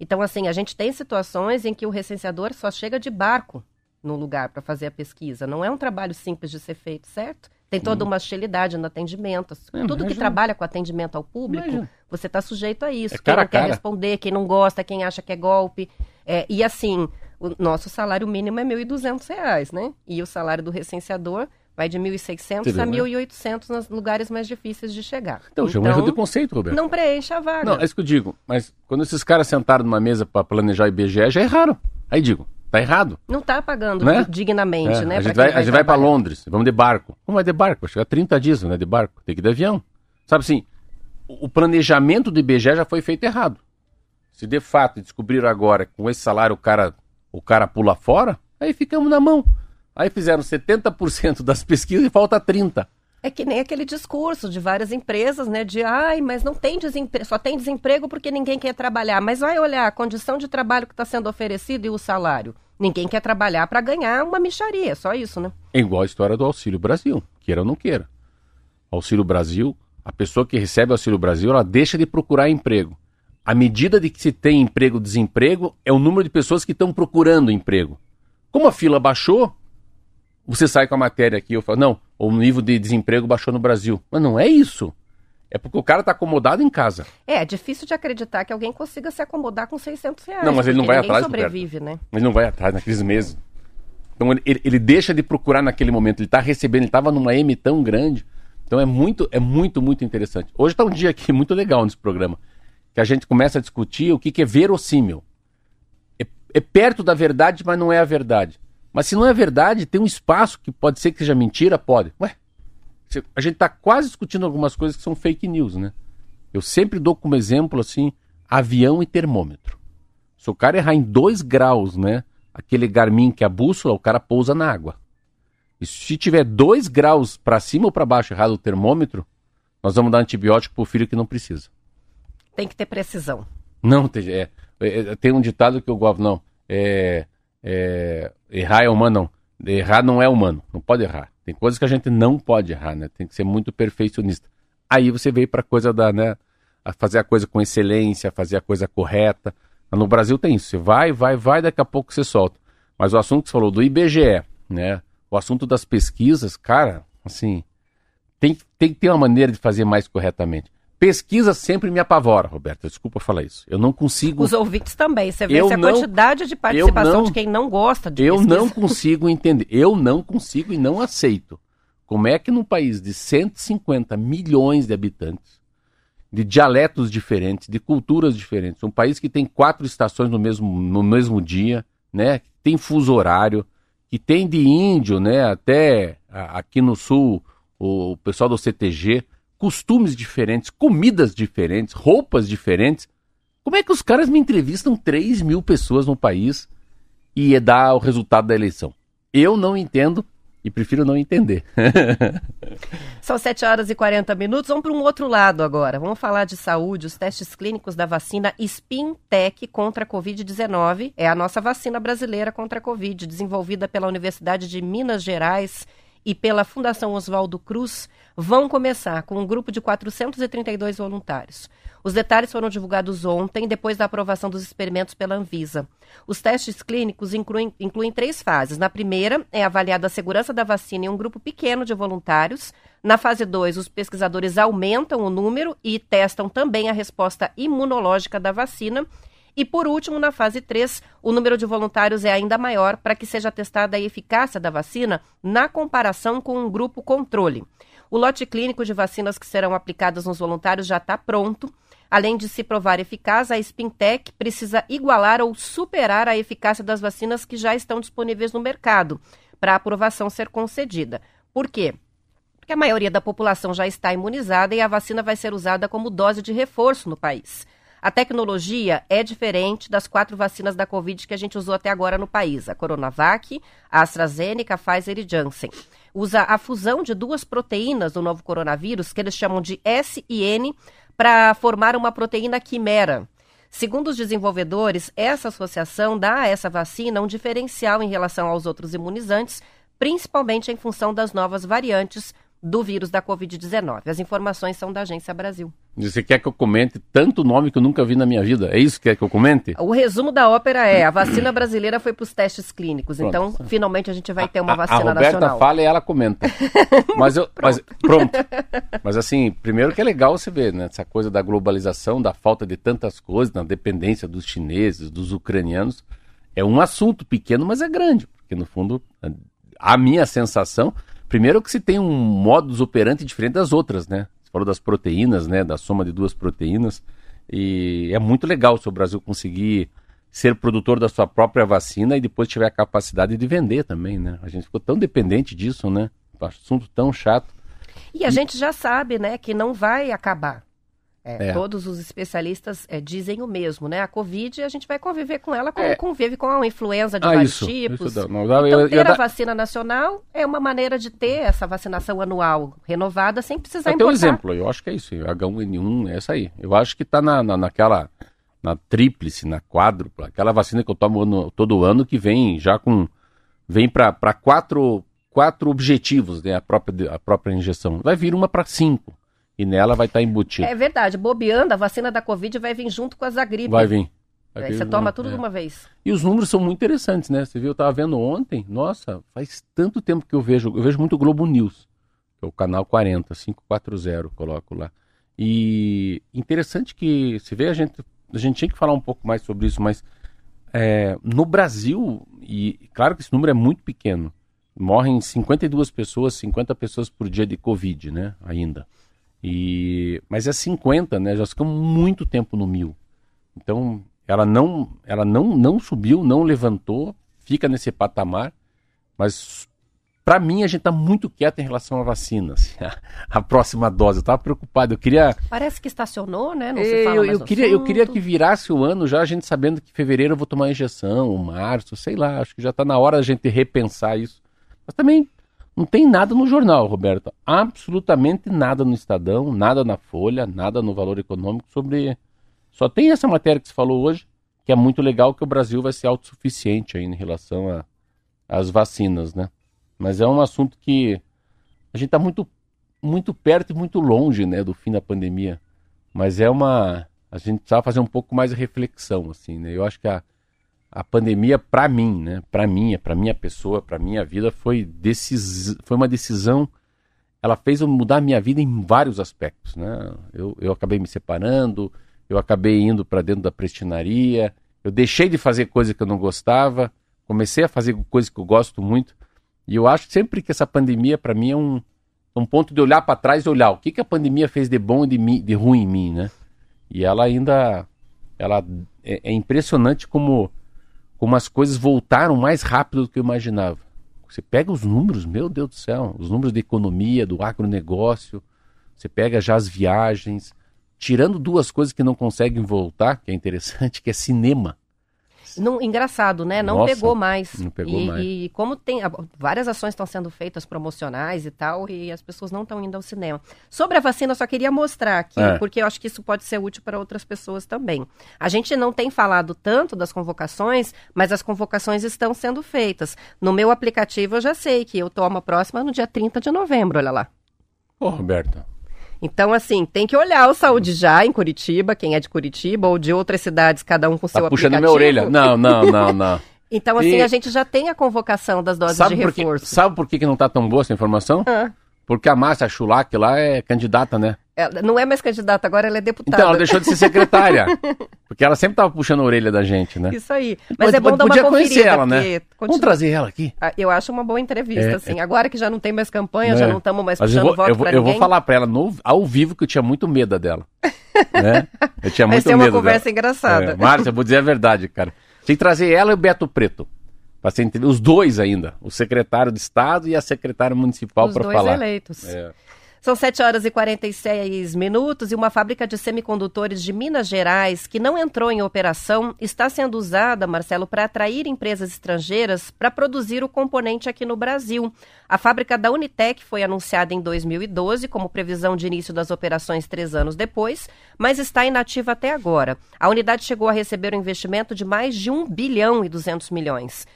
Então, assim, a gente tem situações em que o recenseador só chega de barco no lugar para fazer a pesquisa. Não é um trabalho simples de ser feito, certo? Tem toda uma hostilidade no atendimento. É, Tudo que trabalha com atendimento ao público, você está sujeito a isso. É quem não quer responder, quem não gosta, quem acha que é golpe. É, e assim, o nosso salário mínimo é 1.200 reais, né? E o salário do recenseador vai de 1.600 Você a viu, 1.800 nos lugares mais difíceis de chegar. Então, já é um erro de conceito, Roberto. não preenche a vaga. Não, é isso que eu digo. Mas quando esses caras sentaram numa mesa para planejar o IBGE, já erraram. Aí digo, tá errado. Não está pagando Né? dignamente, É, né? a gente vai, quem a gente vai para. Londres, vamos de barco. Como vai de barco? Vai chegar 30 dias, né? De barco. Tem que ir de avião. Sabe assim, o planejamento do IBGE já foi feito errado. Se de fato descobriram agora que com esse salário o cara, o cara pula fora, aí ficamos na mão. Aí fizeram 70% das pesquisas e falta 30%. É que nem aquele discurso de várias empresas, né? De ai, mas não tem desemprego, só tem desemprego porque ninguém quer trabalhar. Mas vai olhar a condição de trabalho que está sendo oferecido e o salário. Ninguém quer trabalhar para ganhar uma micharia, só isso, né? É igual a história do Auxílio Brasil, queira ou não queira. Auxílio Brasil, a pessoa que recebe Auxílio Brasil, ela deixa de procurar emprego. A medida de que se tem emprego desemprego é o número de pessoas que estão procurando emprego. Como a fila baixou, você sai com a matéria aqui, eu falo, não, o nível de desemprego baixou no Brasil. Mas não é isso. É porque o cara está acomodado em casa. É, é difícil de acreditar que alguém consiga se acomodar com 600 reais. Não, mas ele não vai atrás, sobrevive, né? Mas não vai atrás naqueles meses. Então ele, ele- ele deixa de procurar naquele momento. Ele está recebendo, ele estava numa M tão grande. Então é muito, é muito, muito interessante. Hoje está um dia aqui muito legal nesse programa. Que a gente começa a discutir o que, que é verossímil. É, é perto da verdade, mas não é a verdade. Mas se não é verdade, tem um espaço que pode ser que seja mentira? Pode. Ué, a gente está quase discutindo algumas coisas que são fake news, né? Eu sempre dou como exemplo assim, avião e termômetro. Se o cara errar em 2 graus, né? Aquele Garmin que é a bússola, o cara pousa na água. E se tiver 2 graus para cima ou para baixo errado o termômetro, nós vamos dar antibiótico pro filho que não precisa. Tem que ter precisão. Não, tem, é, é, tem um ditado que eu gosto, não. É, é, errar é humano, não. Errar não é humano, não pode errar. Tem coisas que a gente não pode errar, né? Tem que ser muito perfeccionista. Aí você veio para coisa da, né? A fazer a coisa com excelência, fazer a coisa correta. No Brasil tem isso. Você vai, vai, vai, daqui a pouco você solta. Mas o assunto que você falou do IBGE, né? O assunto das pesquisas, cara, assim, tem, tem que ter uma maneira de fazer mais corretamente. Pesquisa sempre me apavora, Roberto. Desculpa falar isso. Eu não consigo. Os ouvintes também. Você vê Eu se a não- quantidade de participação não- de quem não gosta de Eu pesquisa. não consigo entender. Eu não consigo e não aceito. Como é que num país de 150 milhões de habitantes, de dialetos diferentes, de culturas diferentes, um país que tem quatro estações no mesmo, no mesmo dia, né? que Tem fuso horário, que tem de índio, né? Até aqui no sul, o pessoal do CTG, costumes diferentes, comidas diferentes, roupas diferentes. Como é que os caras me entrevistam 3 mil pessoas no país e dá o resultado da eleição? Eu não entendo e prefiro não entender. São 7 horas e 40 minutos. Vamos para um outro lado agora. Vamos falar de saúde. Os testes clínicos da vacina Spintec contra a Covid-19 é a nossa vacina brasileira contra a Covid, desenvolvida pela Universidade de Minas Gerais e pela Fundação Oswaldo Cruz, vão começar com um grupo de 432 voluntários. Os detalhes foram divulgados ontem, depois da aprovação dos experimentos pela Anvisa. Os testes clínicos incluem, incluem três fases. Na primeira, é avaliada a segurança da vacina em um grupo pequeno de voluntários. Na fase 2, os pesquisadores aumentam o número e testam também a resposta imunológica da vacina. E, por último, na fase 3, o número de voluntários é ainda maior para que seja testada a eficácia da vacina na comparação com um grupo controle. O lote clínico de vacinas que serão aplicadas nos voluntários já está pronto. Além de se provar eficaz, a Spintec precisa igualar ou superar a eficácia das vacinas que já estão disponíveis no mercado para a aprovação ser concedida. Por quê? porque a maioria da população já está imunizada e a vacina vai ser usada como dose de reforço no país. A tecnologia é diferente das quatro vacinas da Covid que a gente usou até agora no país: a Coronavac, a AstraZeneca, a Pfizer e Janssen. Usa a fusão de duas proteínas do novo coronavírus, que eles chamam de S e N, para formar uma proteína quimera. Segundo os desenvolvedores, essa associação dá a essa vacina um diferencial em relação aos outros imunizantes, principalmente em função das novas variantes do vírus da Covid-19. As informações são da Agência Brasil. Você quer que eu comente tanto nome que eu nunca vi na minha vida? É isso que quer que eu comente? O resumo da ópera é: a vacina brasileira foi para os testes clínicos. Pronto. Então, finalmente a gente vai ter uma A- vacina a Roberta nacional. fala e ela comenta. Mas eu, mas pronto. Mas assim, primeiro que é legal você ver, né, essa coisa da globalização, da falta de tantas coisas, da dependência dos chineses, dos ucranianos, é um assunto pequeno, mas é grande, porque no fundo a minha sensação, primeiro que se tem um modus operandi diferente das outras, né? Você falou das proteínas, né, da soma de duas proteínas, e é muito legal se o Brasil conseguir ser produtor da sua própria vacina e depois tiver a capacidade de vender também, né? A gente ficou tão dependente disso, né? Um assunto tão chato. E a gente já sabe, né, que não vai acabar. É, É. Todos os especialistas é, dizem o mesmo, né? A Covid, a gente vai conviver com ela como É. convive com a influenza de Ah, vários isso, tipos. isso não dá- então, eu- eu ter a vacina nacional é uma maneira de ter essa vacinação anual renovada sem precisar Até um importar. exemplo, eu acho que é isso, H1N1, é essa aí. Eu acho que tá na, na, naquela, na tríplice, na quádrupla, aquela vacina que eu tomo ano- todo ano que vem já com, vem para quatro, quatro objetivos, né, a própria, a própria injeção. Vai vir uma para cinco, e nela vai estar embutido. É verdade, bobeando, a vacina da Covid vai vir junto com as da gripe. Vai vir. Vai Aí você toma tudo É. de uma vez. E os números são muito interessantes, né? Você viu, eu tava vendo ontem, nossa, faz tanto tempo que eu vejo, eu vejo muito Globo News, que é o canal 40, 540, coloco lá. E interessante que, se vê, a gente, a gente tinha que falar um pouco mais sobre isso, mas é, no Brasil, e claro que esse número é muito pequeno, morrem 52 pessoas, 50 pessoas por dia de Covid, né, ainda. E, mas é 50, né, já ficamos muito tempo no mil. Então, ela não, ela não, não subiu, não levantou, fica nesse patamar, mas para mim a gente está muito quieto em relação à vacina, assim, a, a próxima dose. Eu estava preocupado, eu queria, Parece que estacionou, né? Não se É, fala eu, mais eu queria, eu queria que virasse o ano já a gente sabendo que em fevereiro eu vou tomar injeção, ou março, sei lá, acho que já está na hora da gente repensar isso. Mas também não tem nada no jornal, Roberto, absolutamente nada no Estadão, nada na Folha, nada no Valor Econômico sobre só tem essa matéria que você falou hoje, que é muito legal que o Brasil vai ser autossuficiente aí em relação às vacinas, né? Mas é um assunto que a gente está muito, muito perto e muito longe, né, do fim da pandemia. Mas é uma, a gente precisava fazer um pouco mais de reflexão, assim, né? Eu acho que a, a pandemia, para mim, né, para mim, para minha pessoa, para minha vida, foi decis, foi uma decisão ela fez eu mudar a minha vida em vários aspectos, né? Eu, eu acabei me separando, eu acabei indo para dentro da prestinaria, eu deixei de fazer coisa que eu não gostava, comecei a fazer coisas que eu gosto muito, e eu acho sempre que essa pandemia para mim é um, um ponto de olhar para trás e olhar o que, que a pandemia fez de bom e de, de ruim em mim, né? E ela ainda, ela é, é impressionante como como as coisas voltaram mais rápido do que eu imaginava. Você pega os números, meu Deus do céu, os números da economia, do agronegócio, você pega já as viagens, tirando duas coisas que não conseguem voltar, que é interessante, que é cinema. Não, engraçado, né? Não Nossa, pegou mais. não pegou e, mais. e como tem. Várias ações estão sendo feitas promocionais e tal, e as pessoas não estão indo ao cinema. Sobre a vacina, eu só queria mostrar aqui, É. porque eu acho que isso pode ser útil para outras pessoas também. A gente não tem falado tanto das convocações, mas as convocações estão sendo feitas. No meu aplicativo, eu já sei que eu tomo a próxima no dia 30 de novembro, olha lá. Ô, Roberto, Então, assim, tem que olhar o Saúde Já em Curitiba, quem é de Curitiba, ou de outras cidades, cada um com seu tá puxando aplicativo. minha orelha. Não, não, não, não. Então, assim, E- a gente já tem a convocação das doses sabe, de por que, reforço. sabe por que, não tá tão boa essa informação? Ah, Porque a Márcia Chulac lá é candidata, né? Ela não é mais candidata, agora ela é deputada. Então, ela deixou de ser secretária. porque ela sempre tava puxando a orelha da gente, né? Isso aí. Mas Pode- é bom dar uma podia conferida, conhecer ela, né? Vamos trazer ela aqui. Ah, Eu acho uma boa entrevista, É, assim. Agora que já não tem mais campanha, É. já não estamos mais Mas puxando eu vou, eu vou, eu vou falar pra ela no, ao vivo que eu tinha muito medo dela. né? Eu tinha Vai muito ser uma medo conversa dela. engraçada. É, Márcia, eu vou dizer a verdade, cara. Tinha que trazer ela e o Beto Preto. Para os dois ainda, o secretário de Estado e a secretária municipal Os para dois falar. eleitos. É. São 7 horas e 46 minutos e uma fábrica de semicondutores de Minas Gerais, que não entrou em operação, está sendo usada, Marcelo, para atrair empresas estrangeiras para produzir o componente aqui no Brasil. A fábrica da Unitec foi anunciada em 2012 como previsão de início das operações três anos depois, mas está inativa até agora. A unidade chegou a receber um investimento de mais de 1 bilhão e 200 milhões.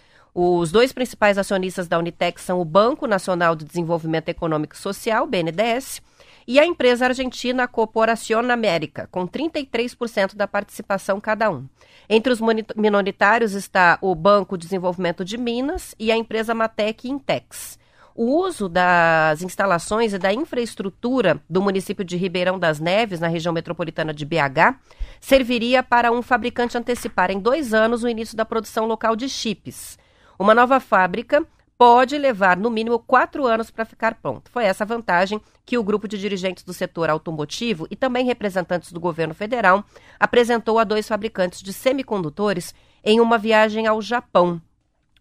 Os dois principais acionistas da Unitec são o Banco Nacional de Desenvolvimento Econômico e Social, BNDES, e a empresa argentina Corporación América, com 33% da participação cada um. Entre os minoritários está o Banco de Desenvolvimento de Minas e a empresa Matec Intex. O uso das instalações e da infraestrutura do município de Ribeirão das Neves, na região metropolitana de BH, serviria para um fabricante antecipar em dois anos o início da produção local de chips. Uma nova fábrica pode levar no mínimo quatro anos para ficar pronto. Foi essa vantagem que o grupo de dirigentes do setor automotivo e também representantes do governo federal apresentou a dois fabricantes de semicondutores em uma viagem ao Japão.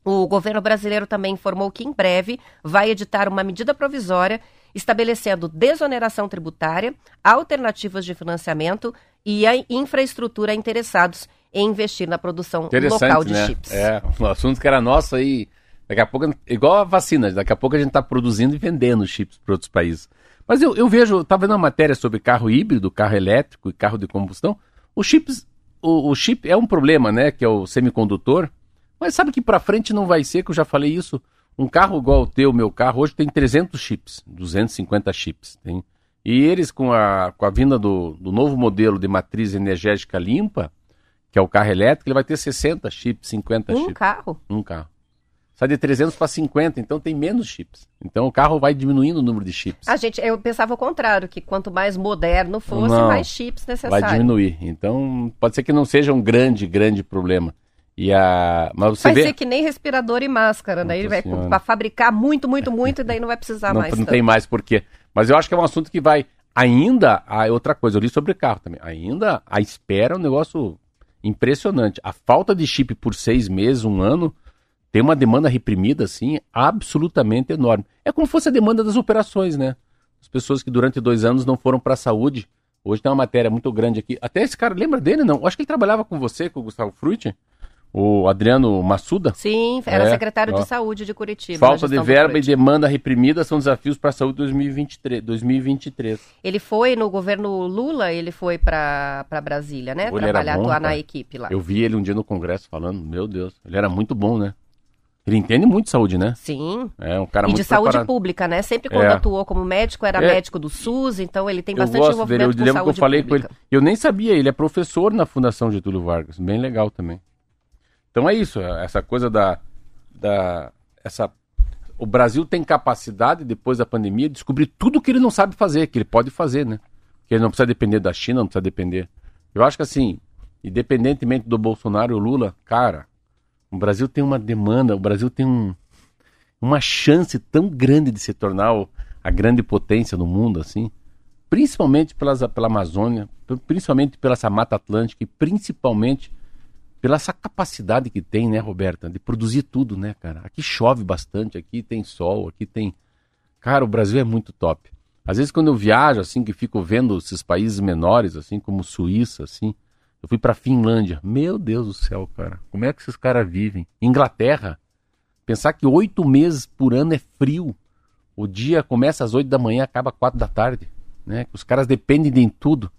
O governo brasileiro também informou que em breve vai editar uma medida provisória estabelecendo desoneração tributária, alternativas de financiamento e a infraestrutura a interessados investir na produção local de né? chips. É, um assunto que era nosso aí. Daqui a pouco, igual a vacina, daqui a pouco a gente está produzindo e vendendo chips para outros países. Mas eu, eu vejo, estava vendo uma matéria sobre carro híbrido, carro elétrico e carro de combustão. Os chips, o, o chip é um problema, né? Que é o semicondutor. Mas sabe que para frente não vai ser, que eu já falei isso. Um carro igual o teu, meu carro, hoje tem 300 chips, 250 chips. Tem. E eles, com a, com a vinda do, do novo modelo de matriz energética limpa, que é o carro elétrico, ele vai ter 60 chips, 50 Um chips. carro? Um carro. Sai de 300 para 50, então tem menos chips. Então o carro vai diminuindo o número de chips. A gente, eu pensava o contrário, que quanto mais moderno fosse, Não. mais chips vai necessários. diminuir. Então pode ser que não seja um grande, grande problema. E a... Mas você Vai vê... ser que nem respirador e máscara, né? Nossa Ele vai Senhora. fabricar muito, muito, muito, e daí não vai precisar não, mais. não tanto. tem mais porquê. Mas eu acho que é um assunto que vai. Ainda, a outra coisa, eu li sobre carro também. Ainda a espera é um negócio impressionante. A falta de chip por seis meses, um ano, tem uma demanda reprimida, assim, absolutamente enorme. É como fosse a demanda das operações, né? As pessoas que durante dois anos não foram para a saúde. Hoje tem uma matéria muito grande aqui. Até esse cara, lembra dele, não? Eu acho que ele trabalhava com você, com o Gustavo Frutti, o Adriano Massuda. Sim, era É, secretário ó. de saúde de Curitiba. na Falta de verba e Freud. demanda reprimida são desafios para a saúde 2023, 2023. Ele foi no governo Lula, ele foi pra Brasília, né? Ele era Trabalhar, bom, atuar na equipe lá. Eu vi ele um dia no congresso falando, meu Deus, ele era muito bom, né? Ele entende muito de saúde, né? Sim. É um cara e muito de saúde preparado. pública, né? Sempre quando É. atuou como médico, era É. médico do SUS, então ele tem Eu bastante gosto dele, eu envolvimento com lembro que eu saúde falei com ele. pública. Eu nem sabia, ele é professor na Fundação Getúlio Vargas, bem legal também. Então é isso, essa coisa da, da essa o Brasil tem capacidade depois da pandemia de descobrir tudo que ele não sabe fazer, que ele pode fazer, né? Que ele não precisa depender da China, não precisa depender. Eu acho que assim, independentemente do Bolsonaro e Lula, cara, o Brasil tem uma demanda, o Brasil tem um, uma chance tão grande de se tornar o- a grande potência no mundo, assim, principalmente pelas, pela Amazônia, principalmente pela essa Mata Atlântica e principalmente pela essa capacidade que tem, né, Roberta, de produzir tudo, né, cara? Aqui chove bastante, aqui tem sol, aqui tem. Cara, o Brasil é muito top. Às vezes quando eu viajo, assim, que fico vendo esses países menores, assim, como Suíça, assim, eu fui pra Finlândia. Meu Deus do céu, cara, como é que esses caras vivem? Inglaterra, pensar que oito meses por ano é frio. O dia começa às oito da manhã, acaba às quatro da tarde, né? Os caras dependem de tudo.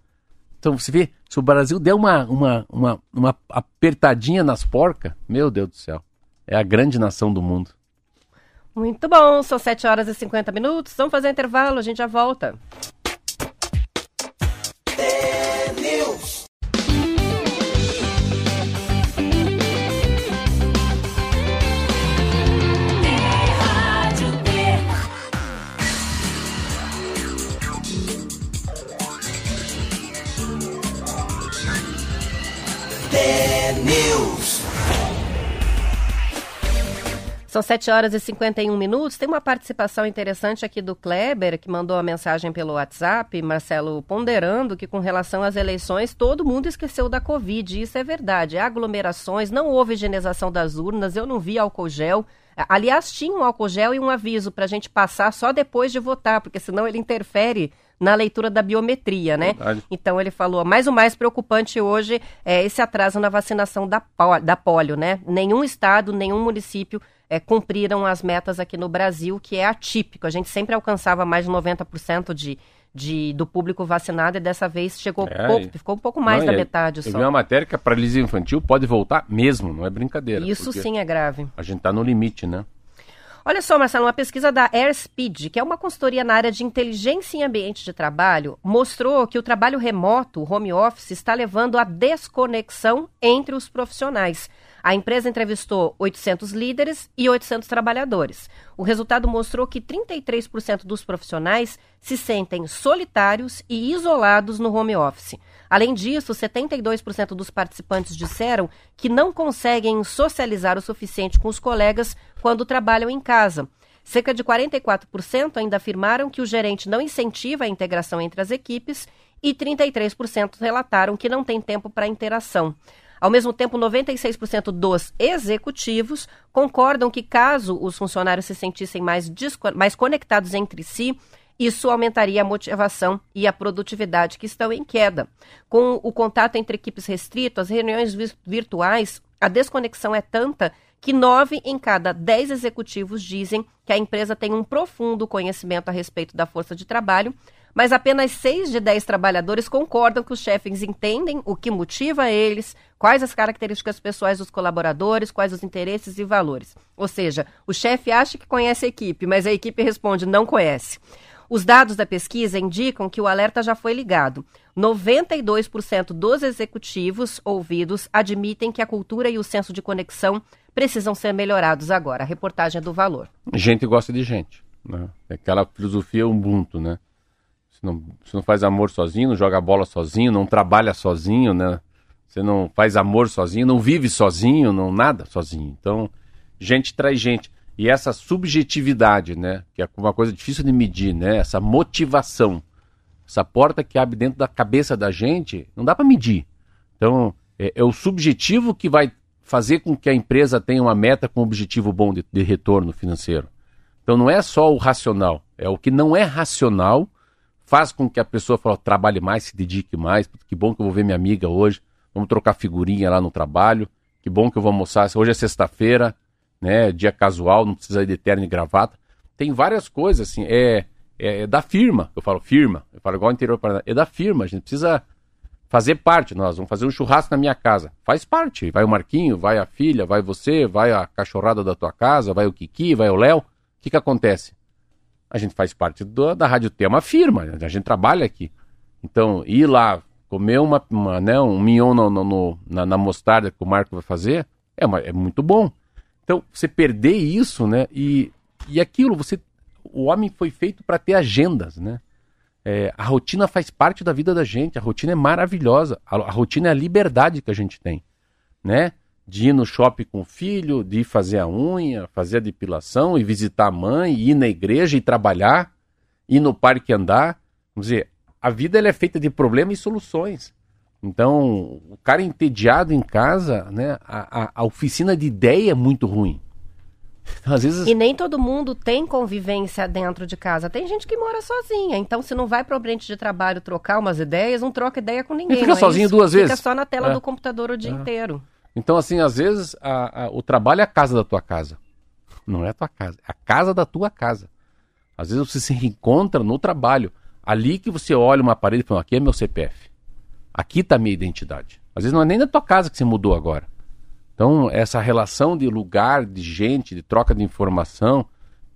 Então você vê, se o Brasil der uma, uma, uma, uma apertadinha nas porcas, meu Deus do céu, é a grande nação do mundo. Muito bom, são 7 horas e 50 minutos. Vamos fazer intervalo, a gente já volta. São São 7 horas e 51 minutos. Tem uma participação interessante aqui do Kleber, que mandou a mensagem pelo WhatsApp, Marcelo, ponderando que com relação às eleições, todo mundo esqueceu da Covid. Isso é verdade. Aglomerações, não houve higienização das urnas, eu não vi álcool gel. Aliás, tinha um álcool gel e um aviso para a gente passar só depois de votar, porque senão ele interfere na leitura da biometria, né? Verdade. Então ele falou, mas o mais preocupante hoje é esse atraso na vacinação da, da polio, né? Nenhum estado, nenhum município é, cumpriram as metas aqui no Brasil, que é atípico. A gente sempre alcançava mais de 90% de, de, do público vacinado e dessa vez chegou É, pouco, ficou um pouco mais Não, da e- metade Eu só. vi uma matéria que a paralisia infantil pode voltar mesmo, não é brincadeira. Isso sim é grave. A gente tá no limite, né? Olha só, Marcelo, uma pesquisa da Airspeed, que é uma consultoria na área de inteligência em ambiente de trabalho, mostrou que o trabalho remoto, o home office, está levando à desconexão entre os profissionais. A empresa entrevistou 800 líderes e 800 trabalhadores. O resultado mostrou que 33% dos profissionais se sentem solitários e isolados no home office. Além disso, 72% dos participantes disseram que não conseguem socializar o suficiente com os colegas quando trabalham em casa. Cerca de 44% ainda afirmaram que o gerente não incentiva a integração entre as equipes e 33% relataram que não tem tempo para interação. Ao mesmo tempo, 96% dos executivos concordam que, caso os funcionários se sentissem mais, mais conectados entre si, isso aumentaria a motivação e a produtividade que estão em queda. Com o contato entre equipes restrito, as reuniões vi- virtuais, a desconexão é tanta que nove em cada dez executivos dizem que a empresa tem um profundo conhecimento a respeito da força de trabalho, mas apenas seis de dez trabalhadores concordam que os chefes entendem o que motiva eles, quais as características pessoais dos colaboradores, quais os interesses e valores. Ou seja, o chefe acha que conhece a equipe, mas a equipe responde não conhece. Os dados da pesquisa indicam que o alerta já foi ligado. 92% dos executivos ouvidos admitem que a cultura e o senso de conexão precisam ser melhorados agora. A reportagem é do Valor. Gente gosta de gente. Né? É aquela filosofia Ubuntu, né? Você não, você não faz amor sozinho, não joga bola sozinho, não trabalha sozinho, né? Você não faz amor sozinho, não vive sozinho, não nada sozinho. Então, gente traz gente. E essa subjetividade, né? Que é uma coisa difícil de medir, né? Essa motivação. Essa porta que abre dentro da cabeça da gente, não dá para medir. Então, é, é o subjetivo que vai fazer com que a empresa tenha uma meta com um objetivo bom de, de retorno financeiro. Então não é só o racional, é o que não é racional faz com que a pessoa fale, trabalhe mais, se dedique mais. Que bom que eu vou ver minha amiga hoje, vamos trocar figurinha lá no trabalho. Que bom que eu vou almoçar. Hoje é sexta-feira, né? Dia casual, não precisa ir de terno e gravata. Tem várias coisas assim. É, é, é da firma. Eu falo firma. Eu falo igual interior para é da firma. A gente precisa fazer parte. Nós vamos fazer um churrasco na minha casa. Faz parte. Vai o Marquinho, vai a filha, vai você, vai a cachorrada da tua casa, vai o Kiki, vai o Léo. O que, que acontece? A gente faz parte do- da Rádio T, é firma, a gente trabalha aqui. Então, ir lá comer uma, uma, né, um mignon no, no- no- na, na mostarda que o Marco vai fazer é, uma- é muito bom. Então, você perder isso, né? E, e aquilo, você. O homem foi feito para ter agendas, né? É, a rotina faz parte da vida da gente, a rotina é maravilhosa. A, a rotina é a liberdade que a gente tem, né? De ir no shopping com o filho, de ir fazer a unha, fazer a depilação e visitar a mãe, ir na igreja e trabalhar, ir no parque andar. Vamos dizer, a vida ela é feita de problemas e soluções. Então, o cara entediado em casa, né? A, a- a oficina de ideia é muito ruim. Então, às vezes. E nem todo mundo tem convivência dentro de casa. Tem gente que mora sozinha. Então, se não vai para o ambiente de trabalho trocar umas ideias, não troca ideia com ninguém. fica não é sozinho isso? duas Fica vezes. só na tela É. do computador o dia inteiro. Então, assim, às vezes a- a- o trabalho é a casa da tua casa. Não é a tua casa, é a casa da tua casa. Às vezes você se reencontra no trabalho. Ali que você olha uma parede e fala, aqui é meu CPF. Aqui está a minha identidade. Às vezes não é nem da tua casa que você mudou agora. Então, essa relação de lugar, de gente, de troca de informação,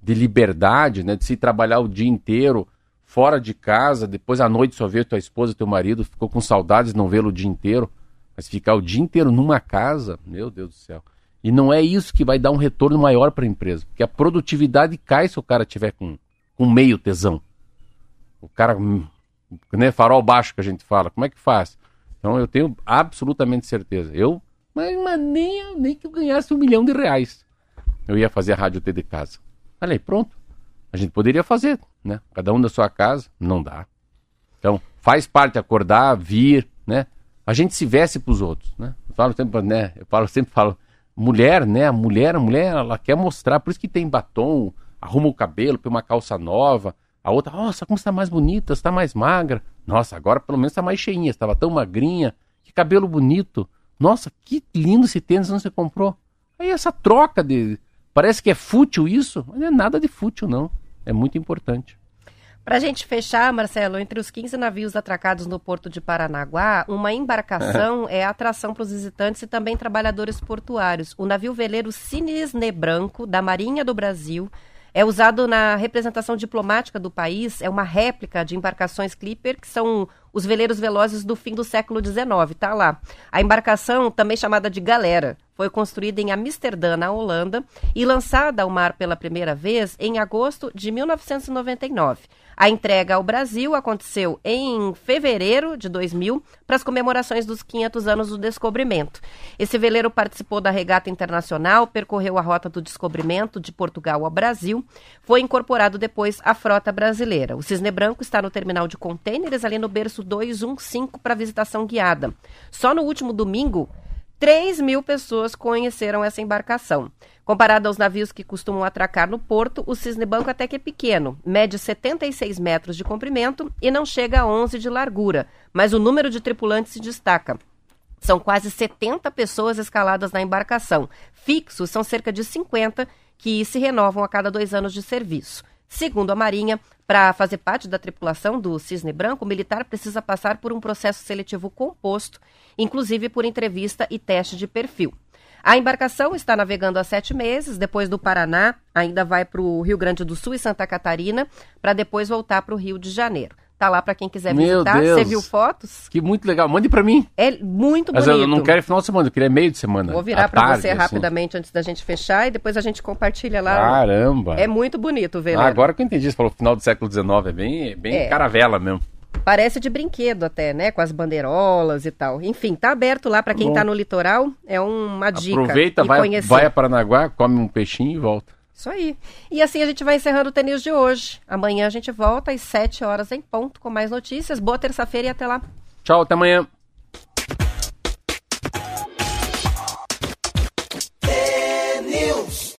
de liberdade, né, de se trabalhar o dia inteiro fora de casa, depois à noite só ver tua esposa, teu marido, ficou com saudades de não vê-lo o dia inteiro, mas ficar o dia inteiro numa casa, meu Deus do céu. E não é isso que vai dar um retorno maior para a empresa, porque a produtividade cai se o cara tiver com, com meio tesão. O cara, hum, né, farol baixo que a gente fala, como é que faz? Então eu tenho absolutamente certeza. Eu, mas, mas nem, nem que eu ganhasse um milhão de reais. eu ia fazer a rádio T de casa. Falei, pronto. A gente poderia fazer, né? Cada um da sua casa, não dá. Então, faz parte acordar, vir, né? A gente se veste para os outros, né? Eu falo sempre, né? Eu falo sempre falo, mulher, né? A mulher, a mulher, ela quer mostrar, por isso que tem batom, arruma o cabelo, põe uma calça nova. A outra, nossa, como está mais bonita, está mais magra. Nossa, agora pelo menos está mais cheinha, estava tão magrinha. Que cabelo bonito. Nossa, que lindo esse tênis onde você comprou. Aí essa troca de. Parece que é fútil isso, mas não é nada de fútil, não. É muito importante. Para a gente fechar, Marcelo, entre os 15 navios atracados no porto de Paranaguá, uma embarcação é atração para os visitantes e também trabalhadores portuários. O navio veleiro Cisne Branco, da Marinha do Brasil, é usado na representação diplomática do país, é uma réplica de embarcações Clipper, que são os veleiros velozes do fim do século XIX, tá lá. A embarcação, também chamada de Galera, foi construída em Amsterdã, na Holanda, e lançada ao mar pela primeira vez em agosto de 1999. A entrega ao Brasil aconteceu em fevereiro de 2000 para as comemorações dos 500 anos do descobrimento. Esse veleiro participou da regata internacional, percorreu a rota do descobrimento de Portugal ao Brasil, foi incorporado depois à frota brasileira. O Cisne Branco está no terminal de contêineres ali no berço 215 para visitação guiada. Só no último domingo, 3 mil pessoas conheceram essa embarcação. Comparado aos navios que costumam atracar no porto, o Cisne Branco até que é pequeno, mede 76 metros de comprimento e não chega a 11 de largura, mas o número de tripulantes se destaca. São quase 70 pessoas escaladas na embarcação. Fixos são cerca de 50 que se renovam a cada dois anos de serviço. Segundo a Marinha, para fazer parte da tripulação do Cisne Branco, o militar precisa passar por um processo seletivo composto, inclusive por entrevista e teste de perfil. A embarcação está navegando há sete meses, depois do Paraná, ainda vai para o Rio Grande do Sul e Santa Catarina, para depois voltar para o Rio de Janeiro. Tá lá para quem quiser Meu visitar. Deus. Você viu fotos? Que muito legal. Mande para mim. É muito Mas bonito. eu não quero final de semana, eu queria meio de semana. Vou virar para você assim. rapidamente antes da gente fechar e depois a gente compartilha lá. Caramba. É muito bonito, ver. Ah, agora que eu entendi, você falou final do século XIX, é bem, é bem É. caravela mesmo. Parece de brinquedo até, né? Com as bandeirolas e tal. Enfim, tá aberto lá para quem Bom. tá no litoral. É uma dica. Aproveita, vai, conhecer. vai a Paranaguá, come um peixinho e volta. Isso aí. E assim a gente vai encerrando o Tenis de hoje. Amanhã a gente volta às 7 horas em ponto com mais notícias. Boa terça-feira e até lá. Tchau, até amanhã.